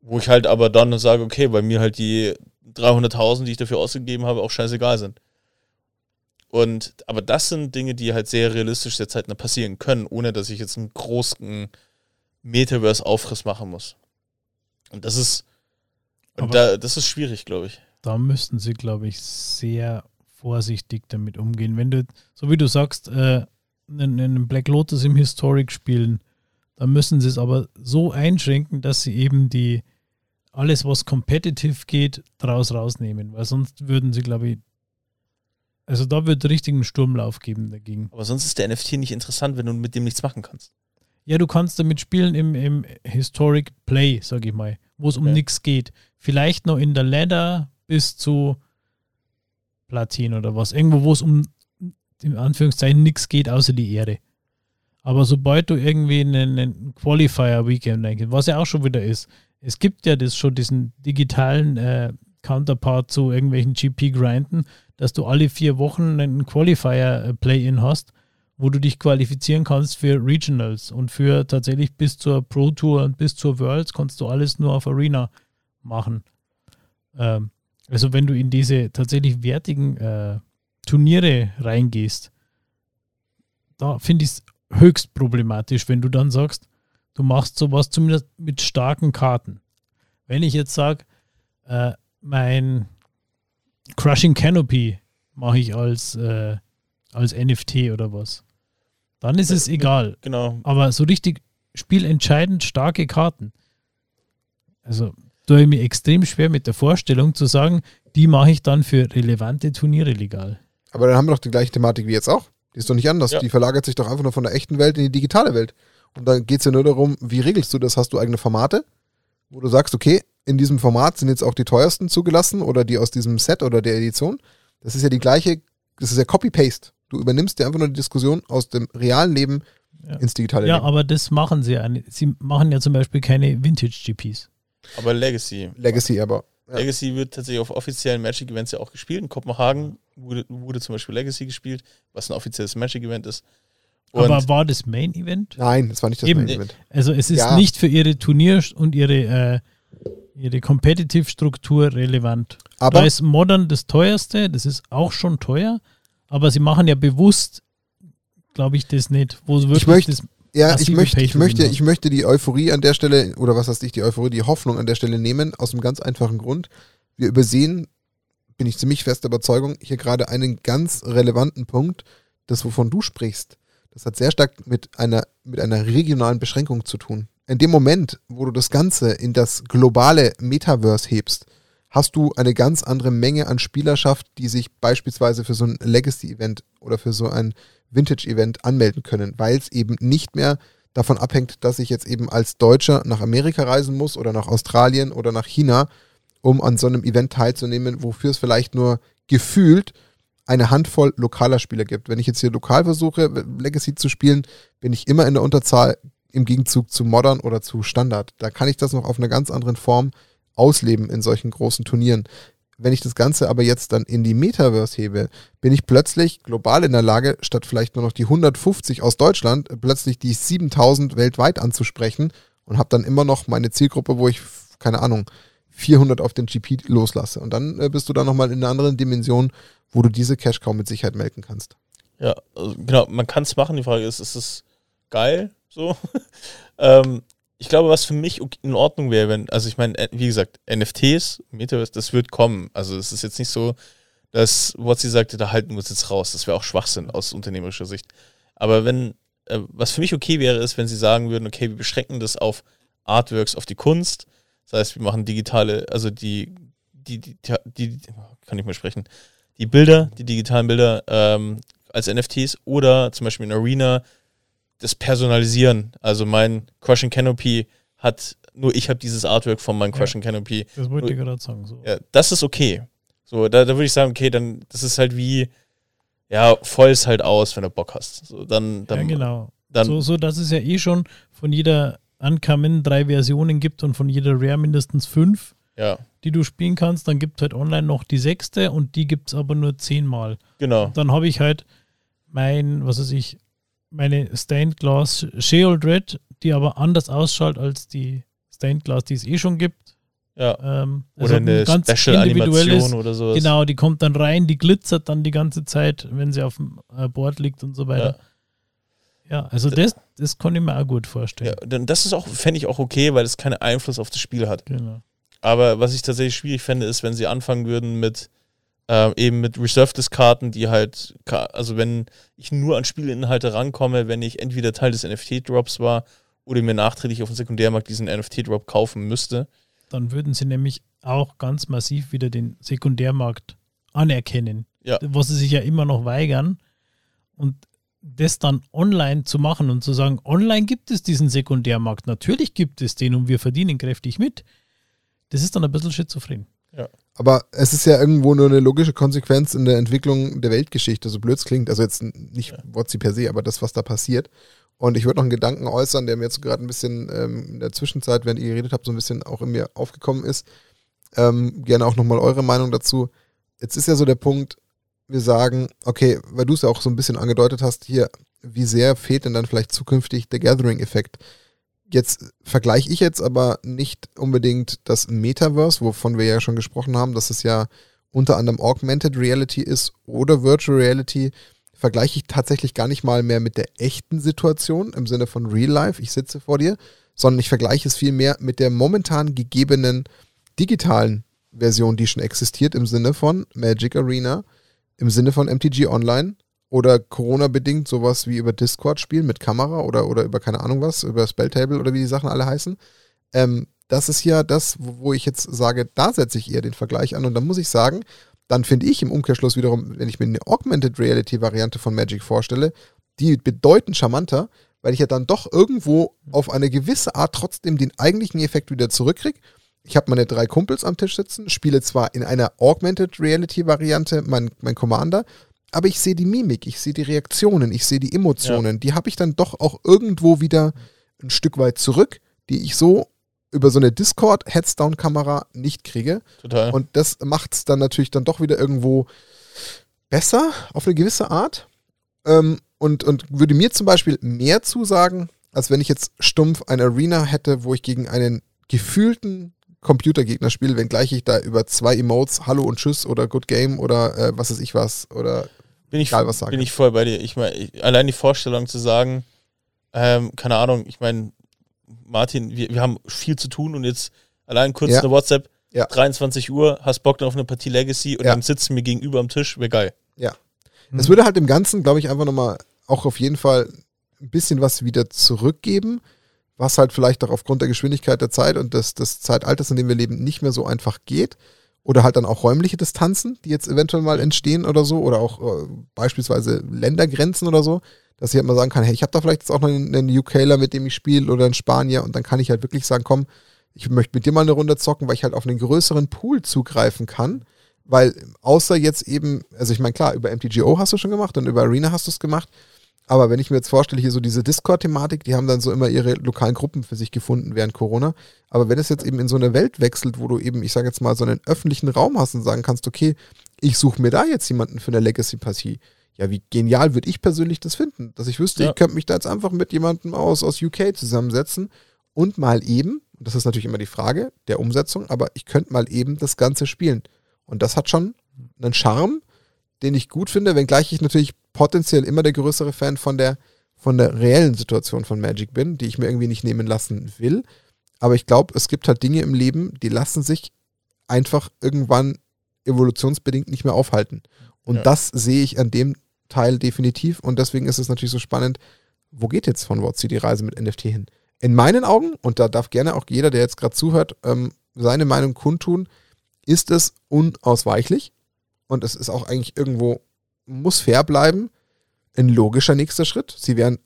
wo ich halt aber dann sage, okay, bei mir halt die 300.000, die ich dafür ausgegeben habe, auch scheißegal sind. Und, aber das sind Dinge, die halt sehr realistisch jetzt halt noch passieren können, ohne dass ich jetzt einen großen Metaverse-Aufriss machen muss. Und das ist, und da, das ist schwierig, glaube ich. Da müssten sie, glaube ich, sehr vorsichtig damit umgehen. Wenn du, so wie du sagst, äh, einen, einen Black Lotus im Historic spielen, dann müssen sie es aber so einschränken, dass sie eben die alles, was competitive geht, draus rausnehmen. Weil sonst würden sie, glaube ich, also da wird richtig einen Sturmlauf geben dagegen. Aber sonst ist der NFT nicht interessant, wenn du mit dem nichts machen kannst. Ja, du kannst damit spielen im, im Historic Play, sag ich mal, wo es um Okay. nichts geht. Vielleicht noch in der Ladder bis zu Platin oder was. Irgendwo, wo es um in Anführungszeichen nichts geht, außer die Ehre. Aber sobald du irgendwie einen, einen Qualifier-Weekend denkst, was ja auch schon wieder ist, es gibt ja das schon diesen digitalen äh, Counterpart zu irgendwelchen GP-Grinden, dass du alle vier Wochen einen Qualifier-Play-In hast, wo du dich qualifizieren kannst für Regionals und für tatsächlich bis zur Pro Tour und bis zur Worlds kannst du alles nur auf Arena machen. Ähm, also wenn du in diese tatsächlich wertigen äh, Turniere reingehst, da finde ich es höchst problematisch, wenn du dann sagst, du machst sowas zumindest mit starken Karten. Wenn ich jetzt sage, äh, mein Crushing Canopy mache ich als, äh, als NFT oder was, dann ist es egal. Genau. Aber so richtig spielentscheidend starke Karten. Also tue ich mir extrem schwer mit der Vorstellung zu sagen, die mache ich dann für relevante Turniere legal. Aber dann haben wir doch die gleiche Thematik wie jetzt auch. Die ist doch nicht anders. Ja. Die verlagert sich doch einfach nur von der echten Welt in die digitale Welt. Und da geht es ja nur darum, wie regelst du das? Hast du eigene Formate, wo du sagst, okay, in diesem Format sind jetzt auch die teuersten zugelassen oder die aus diesem Set oder der Edition. Das ist ja die gleiche, das ist ja Copy-Paste. Du übernimmst dir einfach nur die Diskussion aus dem realen Leben Ja. ins digitale Ja, Leben. aber das machen sie ja. Sie machen ja zum Beispiel keine Vintage-GPs. Aber Legacy. Legacy aber. Ja. Legacy wird tatsächlich auf offiziellen Magic-Events ja auch gespielt. In Kopenhagen wurde, wurde zum Beispiel Legacy gespielt, was ein offizielles Magic-Event ist. Und aber war das Main-Event? Nein, das war nicht das Eben. Main Event. Also es ist Ja. nicht für ihre Turnier- und ihre, äh, ihre Competitive-Struktur relevant. Aber da ist Modern das teuerste, das ist auch schon teuer, aber sie machen ja bewusst, glaube ich, das nicht. Wo wirklich möchte- das, Ja, ich möchte, ich, möchte, ich möchte die Euphorie an der Stelle, oder was heißt ich, die Euphorie, die Hoffnung an der Stelle nehmen, aus einem ganz einfachen Grund. Wir übersehen, bin ich ziemlich fester Überzeugung, hier gerade einen ganz relevanten Punkt, das, wovon du sprichst. Das hat sehr stark mit einer, mit einer regionalen Beschränkung zu tun. In dem Moment, wo du das Ganze in das globale Metaverse hebst, hast du eine ganz andere Menge an Spielerschaft, die sich beispielsweise für so ein Legacy-Event oder für so ein Vintage-Event anmelden können, weil es eben nicht mehr davon abhängt, dass ich jetzt eben als Deutscher nach Amerika reisen muss oder nach Australien oder nach China, um an so einem Event teilzunehmen, wofür es vielleicht nur gefühlt eine Handvoll lokaler Spieler gibt. Wenn ich jetzt hier lokal versuche, Legacy zu spielen, bin ich immer in der Unterzahl im Gegenzug zu Modern oder zu Standard. Da kann ich das noch auf einer ganz anderen Form ausleben in solchen großen Turnieren. Wenn ich das Ganze aber jetzt dann in die Metaverse hebe, bin ich plötzlich global in der Lage, statt vielleicht nur noch die 150 aus Deutschland, plötzlich die 7000 weltweit anzusprechen und habe dann immer noch meine Zielgruppe, wo ich, keine Ahnung, 400 auf den GP loslasse. Und dann äh, bist du da nochmal in einer anderen Dimension, wo du diese Cash kaum mit Sicherheit melken kannst. Ja, also genau, man kann es machen. Die Frage ist, ist es geil so? ähm, ich glaube, was für mich in Ordnung wäre, wenn, also ich meine, äh, wie gesagt, NFTs, Metaverse, das wird kommen. Also es ist jetzt nicht so, dass Wotzi sagte, da halten wir uns jetzt raus. Das wäre auch Schwachsinn aus unternehmerischer Sicht. Aber wenn, äh, was für mich okay wäre, ist, wenn sie sagen würden, okay, wir beschränken das auf Artworks, auf die Kunst. Das heißt, wir machen digitale, also die, die, die, die, die kann ich mal sprechen, die Bilder, die digitalen Bilder ähm, als NFTs oder zum Beispiel in Arena das Personalisieren. Also mein Crushing Canopy hat, nur ich habe dieses Artwork von meinem Crushing ja, Canopy. Das wollte ich gerade sagen. So. Ja, das ist okay. So, da, da würde ich sagen, okay, dann, das ist halt wie, ja, voll es halt aus, wenn du Bock hast. So, dann, dann, ja, genau. Dann, so, so, dass es ja eh schon von jeder Uncommon drei Versionen gibt und von jeder Rare mindestens fünf, ja. die du spielen kannst. Dann gibt es halt online noch die sechste und die gibt es aber nur zehnmal. Genau. Und dann habe ich halt mein, was weiß ich, meine Stained Glass Sheol Dread, die aber anders ausschaut als die Stained Glass, die es eh schon gibt. Ja. Ähm, oder also eine ganz Special-Animation oder sowas. Genau, die kommt dann rein, die glitzert dann die ganze Zeit, wenn sie auf dem äh, Board liegt und so weiter. Ja, ja also das, das kann ich mir auch gut vorstellen. Ja, denn das ist auch, fände ich auch okay, weil es keinen Einfluss auf das Spiel hat. Genau. Aber was ich tatsächlich schwierig fände, ist, wenn sie anfangen würden mit äh, eben mit Reserved-Karten, die halt, also wenn ich nur an Spielinhalte rankomme, wenn ich entweder Teil des NFT-Drops war oder mir nachträglich auf dem Sekundärmarkt diesen NFT-Drop kaufen müsste. Dann würden sie nämlich auch ganz massiv wieder den Sekundärmarkt anerkennen. Ja. Was sie sich ja immer noch weigern. Und das dann online zu machen und zu sagen, online gibt es diesen Sekundärmarkt, natürlich gibt es den und wir verdienen kräftig mit, das ist dann ein bisschen schizophren. Ja. Aber es ist ja irgendwo nur eine logische Konsequenz in der Entwicklung der Weltgeschichte, so blöd es klingt. Also jetzt nicht ja. Wotzi per se, aber das, was da passiert. Und ich würde noch einen Gedanken äußern, der mir jetzt gerade ein bisschen ähm, in der Zwischenzeit, während ihr geredet habt, so ein bisschen auch in mir aufgekommen ist. Ähm, gerne auch nochmal eure Meinung dazu. Jetzt ist ja so der Punkt, wir sagen, okay, weil du es ja auch so ein bisschen angedeutet hast, hier, wie sehr fehlt denn dann vielleicht zukünftig der Gathering-Effekt? Jetzt vergleiche ich jetzt aber nicht unbedingt das Metaverse, wovon wir ja schon gesprochen haben, dass es ja unter anderem Augmented Reality ist oder Virtual Reality, vergleiche ich tatsächlich gar nicht mal mehr mit der echten Situation im Sinne von Real Life, ich sitze vor dir, sondern ich vergleiche es vielmehr mit der momentan gegebenen digitalen Version, die schon existiert im Sinne von Magic Arena, im Sinne von MTG Online oder Corona-bedingt sowas wie über Discord spielen mit Kamera oder, oder über keine Ahnung was, über Spelltable oder wie die Sachen alle heißen. Ähm, das ist ja das, wo ich jetzt sage, da setze ich eher den Vergleich an und dann muss ich sagen, dann finde ich im Umkehrschluss wiederum, wenn ich mir eine Augmented Reality-Variante von Magic vorstelle, die bedeutend charmanter, weil ich ja dann doch irgendwo auf eine gewisse Art trotzdem den eigentlichen Effekt wieder zurückkriege. Ich habe meine drei Kumpels am Tisch sitzen, spiele zwar in einer Augmented Reality-Variante mein, mein Commander, aber ich sehe die Mimik, ich sehe die Reaktionen, ich sehe die Emotionen. Ja. Die habe ich dann doch auch irgendwo wieder ein Stück weit zurück, die ich so über so eine Discord-Heads-Down-Kamera nicht kriege. Total. Und das macht es dann natürlich dann doch wieder irgendwo besser, auf eine gewisse Art. Ähm, und, und würde mir zum Beispiel mehr zusagen, als wenn ich jetzt stumpf eine Arena hätte, wo ich gegen einen gefühlten Computergegner spiele, wenngleich ich da über zwei Emotes Hallo und Tschüss oder Good Game oder äh, was weiß ich was oder bin ich, egal was sage. Bin ich voll bei dir. Ich meine, allein die Vorstellung zu sagen, ähm, keine Ahnung, ich meine, Martin, wir, wir haben viel zu tun und jetzt allein kurz Ja. eine WhatsApp, Ja. 23 Uhr, hast Bock auf eine Partie Legacy und Ja. dann sitzen wir gegenüber am Tisch, wäre geil. Mhm. Es würde halt im Ganzen, glaube ich, einfach nochmal auch auf jeden Fall ein bisschen was wieder zurückgeben, was halt vielleicht auch aufgrund der Geschwindigkeit der Zeit und des, des Zeitalters, in dem wir leben, nicht mehr so einfach geht. Oder halt dann auch räumliche Distanzen, die jetzt eventuell mal entstehen oder so, oder auch äh, beispielsweise Ländergrenzen oder so, dass ich halt mal sagen kann, hey, ich habe da vielleicht jetzt auch noch einen, einen UKler, mit dem ich spiele, oder einen Spanier, und dann kann ich halt wirklich sagen, komm, ich möchte mit dir mal eine Runde zocken, weil ich halt auf einen größeren Pool zugreifen kann. Weil außer jetzt eben, also ich meine, klar, über MTGO hast du schon gemacht und über Arena hast du es gemacht. Aber wenn ich mir jetzt vorstelle, hier so diese Discord-Thematik, die haben dann so immer ihre lokalen Gruppen für sich gefunden während Corona. Aber wenn es jetzt eben in so eine Welt wechselt, wo du eben, ich sage jetzt mal, so einen öffentlichen Raum hast und sagen kannst, okay, ich suche mir da jetzt jemanden für eine Legacy-Partie. Ja, wie genial würde ich persönlich das finden, dass ich wüsste, Ja. ich könnte mich da jetzt einfach mit jemandem aus, aus UK zusammensetzen und mal eben, und das ist natürlich immer die Frage der Umsetzung, aber ich könnte mal eben das Ganze spielen. Und das hat schon einen Charme, den ich gut finde, wenngleich ich natürlich potenziell immer der größere Fan von der, von der reellen Situation von Magic bin, die ich mir irgendwie nicht nehmen lassen will. Aber ich glaube, es gibt halt Dinge im Leben, die lassen sich einfach irgendwann evolutionsbedingt nicht mehr aufhalten. Und Ja. das sehe ich an dem Teil definitiv. Und deswegen ist es natürlich so spannend, wo geht jetzt von WotC die Reise mit NFT hin? In meinen Augen, und da darf gerne auch jeder, der jetzt gerade zuhört, ähm, seine Meinung kundtun, ist es unausweichlich und es ist auch eigentlich irgendwo, muss fair bleiben, ein logischer nächster Schritt. Sie wären,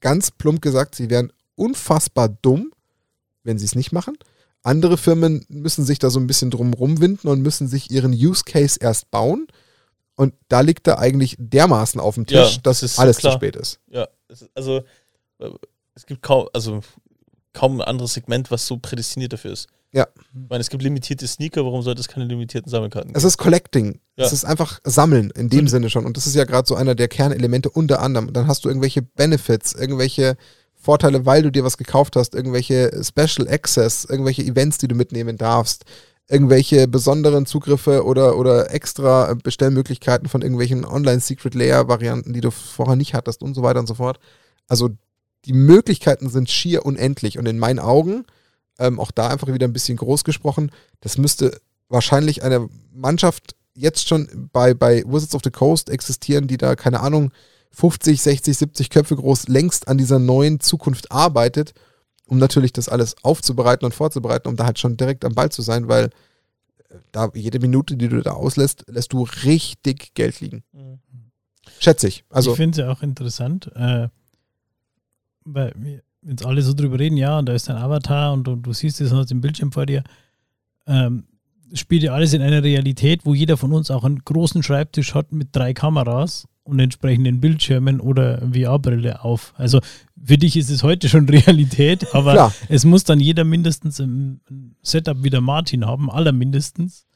ganz plump gesagt, sie wären unfassbar dumm, wenn sie es nicht machen. Andere Firmen müssen sich da so ein bisschen drum rumwinden und müssen sich ihren Use Case erst bauen. Und da liegt er eigentlich dermaßen auf dem Ja, Tisch, dass das ist alles klar. zu spät ist. Ja, also äh, es gibt kaum, also kaum ein anderes Segment, was so prädestiniert dafür ist. Ja. Ich meine, es gibt limitierte Sneaker, warum sollte es keine limitierten Sammelkarten Es ist Collecting. Ja. Es ist einfach Sammeln in dem Und- Sinne schon. Und das ist ja gerade so einer der Kernelemente unter anderem. Dann hast du irgendwelche Benefits, irgendwelche Vorteile, weil du dir was gekauft hast, irgendwelche Special Access, irgendwelche Events, die du mitnehmen darfst, irgendwelche besonderen Zugriffe oder, oder extra Bestellmöglichkeiten von irgendwelchen Online-Secret-Layer-Varianten, die du vorher nicht hattest und so weiter und so fort. Also die Möglichkeiten sind schier unendlich. Und in meinen Augen, ähm, auch da einfach wieder ein bisschen groß gesprochen, das müsste wahrscheinlich eine Mannschaft jetzt schon bei, bei Wizards of the Coast existieren, die da, keine Ahnung, 50, 60, 70 Köpfe groß längst an dieser neuen Zukunft arbeitet, um natürlich das alles aufzubereiten und vorzubereiten, um da halt schon direkt am Ball zu sein, weil äh, da jede Minute, die du da auslässt, lässt du richtig Geld liegen. Mhm. Schätze ich. Also, ich finde es ja auch interessant, äh, weil wir jetzt alle so drüber reden, ja, und da ist dein Avatar und, und du siehst es auf dem Bildschirm vor dir. Ähm, spielt ja alles in einer Realität, wo jeder von uns auch einen großen Schreibtisch hat mit drei Kameras und entsprechenden Bildschirmen oder VR-Brille auf. Also für dich ist es heute schon Realität, aber klar, es muss dann jeder mindestens ein ein Setup wie der Martin haben, allermindestens.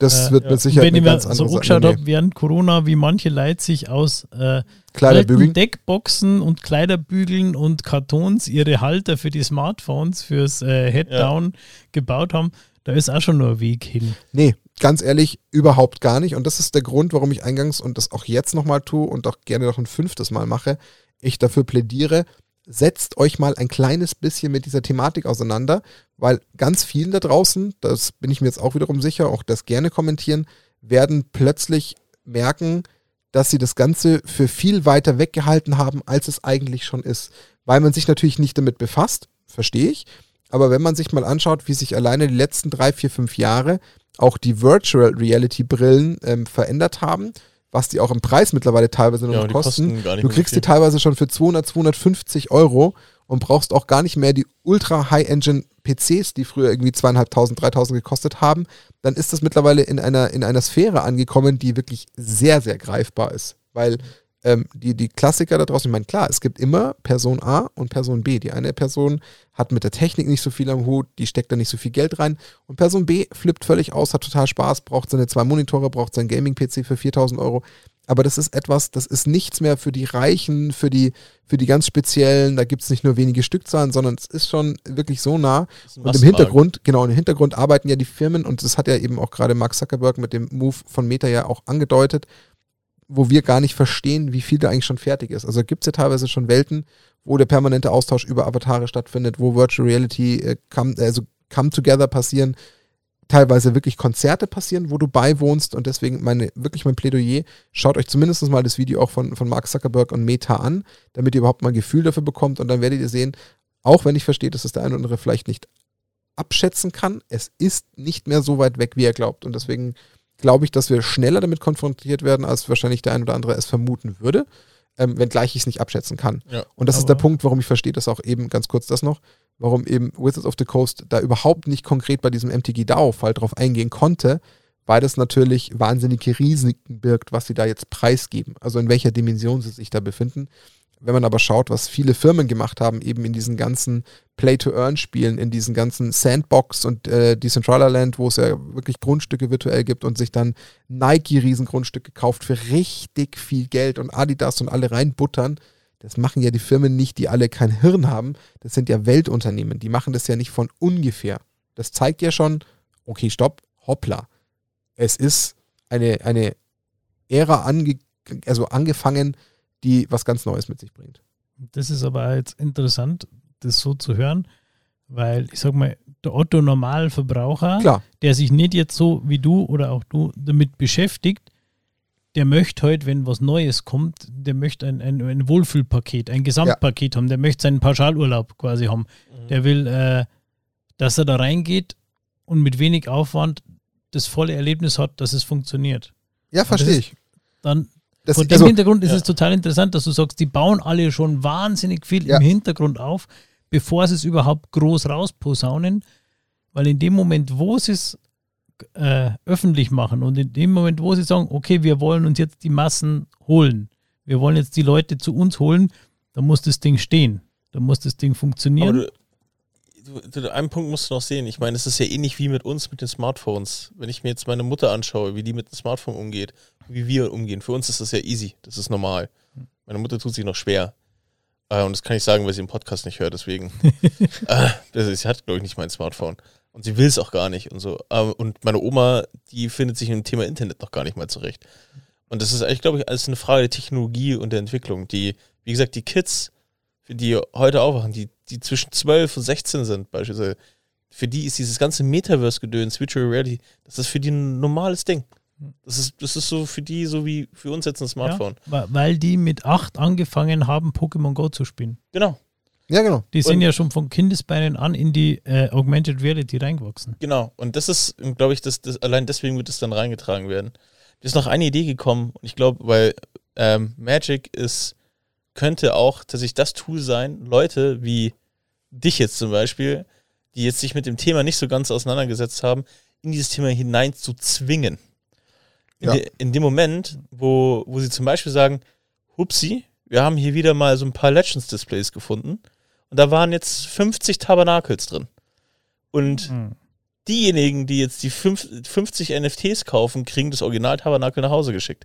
Das äh, wird ja. mit Sicherheit Wenn ich mir so angeschaut habe, während Corona, wie manche Leute sich aus äh, alten. Deckboxen und Kleiderbügeln und Kartons ihre Halter für die Smartphones, fürs äh, Head-Down gebaut haben, da ist auch schon nur ein Weg hin. Nee, ganz ehrlich, überhaupt gar nicht. Und das ist der Grund, warum ich eingangs und das auch jetzt nochmal tue und auch gerne noch ein fünftes Mal mache, ich dafür plädiere, setzt euch mal ein kleines bisschen mit dieser Thematik auseinander, weil ganz vielen da draußen, das bin ich mir jetzt auch wiederum sicher, auch das gerne kommentieren, werden plötzlich merken, dass sie das Ganze für viel weiter weggehalten haben, als es eigentlich schon ist. Weil man sich natürlich nicht damit befasst, verstehe ich. Aber wenn man sich mal anschaut, wie sich alleine die letzten drei, vier, fünf Jahre auch die Virtual Reality Brillen ähm, verändert haben, was die auch im Preis mittlerweile teilweise Ja, noch die kosten. kosten Du kriegst die teilweise schon für 200, 250 Euro und brauchst auch gar nicht mehr die ultra High-Engine PCs, die früher irgendwie zweieinhalbtausend, dreitausend gekostet haben. Dann ist das mittlerweile in einer, in einer Sphäre angekommen, die wirklich sehr, sehr greifbar ist. Weil ähm, die, die Klassiker da draußen, ich meine, klar, es gibt immer Person A und Person B. Die eine Person hat mit der Technik nicht so viel am Hut, die steckt da nicht so viel Geld rein. Und Person B flippt völlig aus, hat total Spaß, braucht seine zwei Monitore, braucht sein Gaming-PC für 4000 Euro. Aber das ist etwas, das ist nichts mehr für die Reichen, für die, für die ganz Speziellen. Da gibt es nicht nur wenige Stückzahlen, sondern es ist schon wirklich so nah. Und im. Hintergrund, genau, im Hintergrund arbeiten ja die Firmen und das hat ja eben auch gerade Mark Zuckerberg mit dem Move von Meta ja auch angedeutet. Wo wir gar nicht verstehen, wie viel da eigentlich schon fertig ist. Also gibt es ja teilweise schon Welten, wo der permanente Austausch über Avatare stattfindet, wo Virtual Reality, äh, come, also Come Together passieren, teilweise wirklich Konzerte passieren, wo du beiwohnst. Und deswegen meine, wirklich mein Plädoyer, schaut euch zumindest mal das Video auch von, von Mark Zuckerberg und Meta an, damit ihr überhaupt mal ein Gefühl dafür bekommt. Und dann werdet ihr sehen, auch wenn ich verstehe, dass es der eine oder andere vielleicht nicht abschätzen kann, es ist nicht mehr so weit weg, wie er glaubt. Und deswegen glaube ich, dass wir schneller damit konfrontiert werden, als wahrscheinlich der ein oder andere es vermuten würde, ähm, wenngleich ich es nicht abschätzen kann. Ja, und das ist der Punkt, warum ich verstehe das auch eben, ganz kurz das noch, warum eben Wizards of the Coast da überhaupt nicht konkret bei diesem MTG DAO-Fall drauf eingehen konnte, weil das natürlich wahnsinnige Risiken birgt, was sie da jetzt preisgeben, also in welcher Dimension sie sich da befinden. Wenn man aber schaut, was viele Firmen gemacht haben, eben in diesen ganzen Play-to-Earn-Spielen, in diesen ganzen Sandbox und äh, Decentraland, wo es ja wirklich Grundstücke virtuell gibt und sich dann Nike Riesengrundstücke kauft für richtig viel Geld und Adidas und alle reinbuttern, das machen ja die Firmen nicht, die alle kein Hirn haben. Das sind ja Weltunternehmen. Die machen das ja nicht von ungefähr. Das zeigt ja schon, okay, stopp, hoppla. Es ist eine, eine Ära ange, also angefangen, die was ganz Neues mit sich bringt. Das ist aber jetzt interessant, das so zu hören, weil ich sag mal, der Otto Normalverbraucher, Klar. der sich nicht jetzt so wie du oder auch du damit beschäftigt, der möchte heute, wenn was Neues kommt, der möchte ein, ein, ein Wohlfühlpaket, ein Gesamtpaket haben, der möchte seinen Pauschalurlaub quasi haben. Der will, äh, dass er da reingeht und mit wenig Aufwand das volle Erlebnis hat, dass es funktioniert. Ja, verstehe ich. Dann, Das, vor dem also, Hintergrund ist ja. es total interessant, dass du sagst, die bauen alle schon wahnsinnig viel Ja. im Hintergrund auf, bevor sie es überhaupt groß rausposaunen, weil in dem Moment, wo sie es äh, öffentlich machen und in dem Moment, wo sie sagen, okay, wir wollen uns jetzt die Massen holen, wir wollen jetzt die Leute zu uns holen, dann muss das Ding stehen, dann muss das Ding Aber funktionieren. du, du, einen Punkt musst du noch sehen. Ich meine, es ist ja ähnlich wie mit uns mit den Smartphones. Wenn ich mir jetzt meine Mutter anschaue, wie die mit dem Smartphone umgeht, wie wir umgehen. Für uns ist das ja easy. Das ist normal. Meine Mutter tut sich noch schwer. Äh, und das kann ich sagen, weil sie im Podcast nicht hört, deswegen. äh, ist, sie hat, glaube ich, nicht mein Smartphone. Und sie will es auch gar nicht und so. Ähm, und meine Oma, die findet sich im Thema Internet noch gar nicht mal zurecht. Und das ist eigentlich, glaube ich, alles eine Frage der Technologie und der Entwicklung. Die, wie gesagt, die Kids, die heute aufwachen, die, die zwischen 12 und 16 sind, beispielsweise, für die ist dieses ganze Metaverse-Gedöns, Virtual Reality, das ist für die ein normales Ding. Das ist, das ist so für die, so wie für uns jetzt ein Smartphone. Ja, weil die mit acht angefangen haben, Pokémon Go zu spielen. Genau. ja, genau. Die sind Und- ja schon von Kindesbeinen an in die äh, Augmented Reality reingewachsen. Genau. Und das ist, glaube ich, das, das, allein deswegen wird es dann reingetragen werden. Mir ist noch eine Idee gekommen und ich glaube, weil ähm, Magic ist, könnte auch tatsächlich das Tool sein, Leute wie dich jetzt zum Beispiel, die jetzt sich mit dem Thema nicht so ganz auseinandergesetzt haben, in dieses Thema hinein zu zwingen. In, Ja. de, in dem Moment, wo, wo sie zum Beispiel sagen, hupsi, wir haben hier wieder mal so ein paar Legends-Displays gefunden und da waren jetzt 50 Tabernakels drin. Und diejenigen, die jetzt die fünf, 50 NFTs kaufen, kriegen das Original-Tabernakel nach Hause geschickt.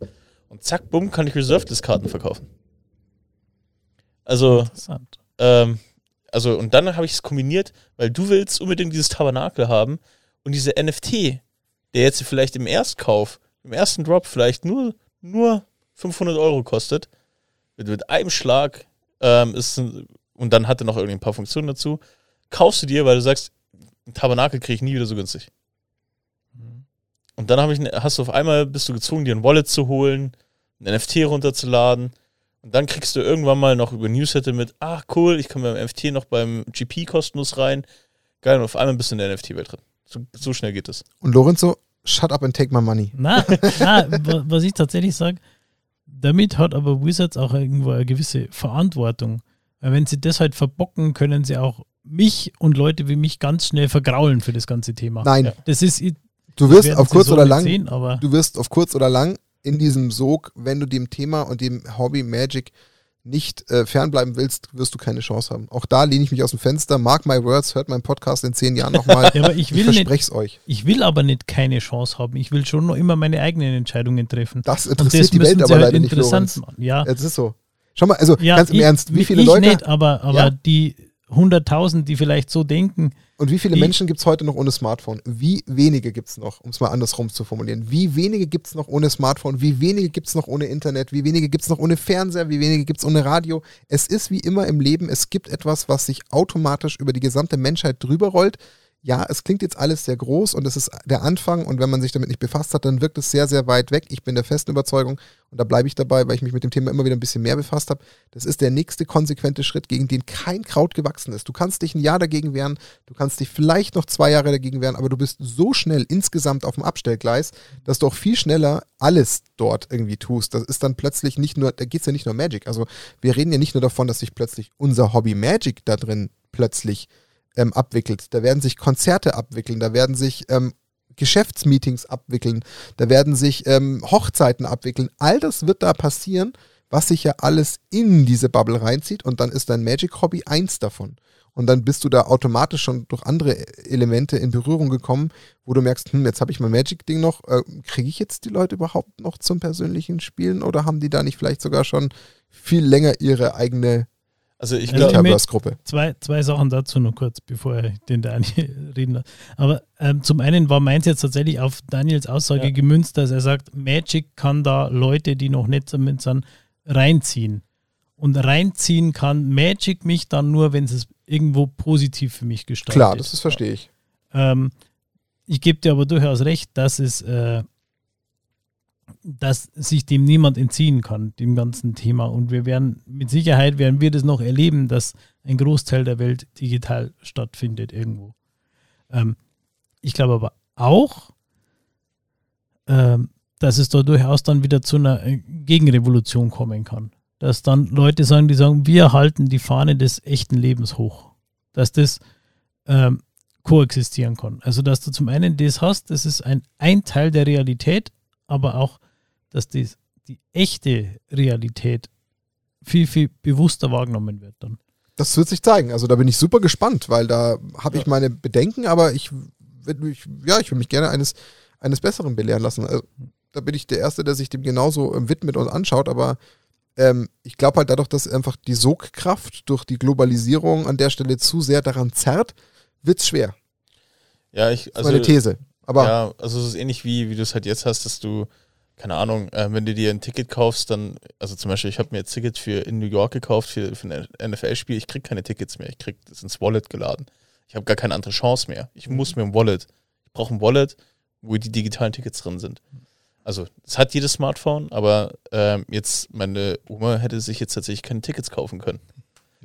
Und zack, bumm, kann ich Reserved-Karten verkaufen. Also, Interessant. ähm, also, und dann habe ich es kombiniert, weil du willst unbedingt dieses Tabernakel haben und diese NFT, der jetzt vielleicht im Erstkauf, im ersten Drop vielleicht nur, nur 500 Euro kostet, mit, mit einem Schlag, ähm, ist, und dann hat er noch irgendwie ein paar Funktionen dazu, kaufst du dir, weil du sagst, ein Tabernakel kriege ich nie wieder so günstig. Und dann habe ich, hast du auf einmal, bist du gezwungen, dir ein Wallet zu holen, ein NFT runterzuladen. Und dann kriegst du irgendwann mal noch über Newsletter mit, ach cool, ich komme beim NFT noch beim GP kostenlos rein. Geil, und auf einmal bist du in der NFT-Welt drin. So, so schnell geht es. Und Lorenzo, shut up and take my money. Na, na wa- was ich tatsächlich sage, damit hat aber Wizards auch irgendwo eine gewisse Verantwortung. Weil wenn sie das halt verbocken, können sie auch mich und Leute wie mich ganz schnell vergraulen für das ganze Thema. Nein, Ja. Das ist, du wirst auf kurz so oder lang, sehen, aber du wirst auf kurz oder lang in diesem Sog, wenn du dem Thema und dem Hobby Magic nicht äh, fernbleiben willst, wirst du keine Chance haben. Auch da lehne ich mich aus dem Fenster. Mark my words, hört meinen Podcast in zehn Jahren nochmal. Ja, aber ich ich will verspreche es euch. ich will aber nicht keine Chance haben. Ich will schon noch immer meine eigenen Entscheidungen treffen. Das interessiert das die Welt aber halt leider nicht, interessant Lorenz. machen. Ja, Es ist so. Schau mal, also ja ganz im ich, Ernst, wie viele ich Leute. nicht, aber, aber Ja. die 100.000, die vielleicht so denken. Und wie viele Menschen gibt es heute noch ohne Smartphone? Wie wenige gibt es noch, um es mal andersrum zu formulieren? Wie wenige gibt es noch ohne Smartphone? Wie wenige gibt es noch ohne Internet? Wie wenige gibt es noch ohne Fernseher? Wie wenige gibt es ohne Radio? Es ist wie immer im Leben, es gibt etwas, was sich automatisch über die gesamte Menschheit drüber rollt. Ja, es klingt jetzt alles sehr groß und es ist der Anfang und wenn man sich damit nicht befasst hat, dann wirkt es sehr, sehr weit weg. Ich bin der festen Überzeugung und da bleibe ich dabei, weil ich mich mit dem Thema immer wieder ein bisschen mehr befasst habe. Das ist der nächste konsequente Schritt, gegen den kein Kraut gewachsen ist. Du kannst dich ein Jahr dagegen wehren, du kannst dich vielleicht noch zwei Jahre dagegen wehren, aber du bist so schnell insgesamt auf dem Abstellgleis, dass du auch viel schneller alles dort irgendwie tust. Das ist dann plötzlich nicht nur, da geht es ja nicht nur um Magic. Also wir reden ja nicht nur davon, dass sich plötzlich unser Hobby Magic da drin plötzlich ähm, abwickelt. Da werden sich Konzerte abwickeln, da werden sich ähm, Geschäftsmeetings abwickeln, da werden sich ähm, Hochzeiten abwickeln. All das wird da passieren, was sich ja alles in diese Bubble reinzieht und dann ist dein Magic-Hobby eins davon. Und dann bist du da automatisch schon durch andere Elemente in Berührung gekommen, wo du merkst, hm, jetzt habe ich mein Magic-Ding noch, äh, kriege ich jetzt die Leute überhaupt noch zum persönlichen Spielen oder haben die da nicht vielleicht sogar schon viel länger ihre eigene Also ich Also glaube, Metaverse-Gruppe? Zwei, zwei Sachen dazu noch kurz, bevor ich den Daniel reden lasse. Aber ähm, zum einen war meins jetzt tatsächlich auf Daniels Aussage Ja. gemünzt, dass er sagt, Magic kann da Leute, die noch nicht damit sind, reinziehen. Und reinziehen kann Magic mich dann nur, wenn es irgendwo positiv für mich gestaltet. Klar, das ist, verstehe ich. Ähm, ich gebe dir aber durchaus recht, dass es, äh, dass sich dem niemand entziehen kann, dem ganzen Thema. Und wir werden, mit Sicherheit werden wir das noch erleben, dass ein Großteil der Welt digital stattfindet irgendwo. Ähm, ich glaube aber auch, ähm, dass es da durchaus dann wieder zu einer äh, Gegenrevolution kommen kann. Dass dann Leute sagen, die sagen, wir halten die Fahne des echten Lebens hoch. Dass das ähm, koexistieren kann. Also, dass du zum einen das hast, das ist ein, ein Teil der Realität, aber auch, dass das, die echte Realität viel, viel bewusster wahrgenommen wird dann. Das wird sich zeigen. Also da bin ich super gespannt, weil da habe ich meine Bedenken, aber ich will mich, ja, ich will mich gerne eines, eines Besseren belehren lassen. Also, da bin ich der Erste, der sich dem genauso ähm, widmet und anschaut, aber ähm, ich glaube halt dadurch, dass einfach die Sogkraft durch die Globalisierung an der Stelle zu sehr daran zerrt, wird es schwer. ja, ich, Das ist also, meine These. Aber ja, also es ist ähnlich wie, wie du es halt jetzt hast, dass du, keine Ahnung, äh, wenn du dir ein Ticket kaufst, dann, also zum Beispiel, ich habe mir jetzt Ticket für in New York gekauft für, für ein NFL-Spiel, ich krieg keine Tickets mehr, ich krieg das ins Wallet geladen. Ich habe gar keine andere Chance mehr. Ich muss mir ein Wallet. Ich brauche ein Wallet, wo die digitalen Tickets drin sind. Also, es hat jedes Smartphone, aber ähm, jetzt, meine Oma hätte sich jetzt tatsächlich keine Tickets kaufen können.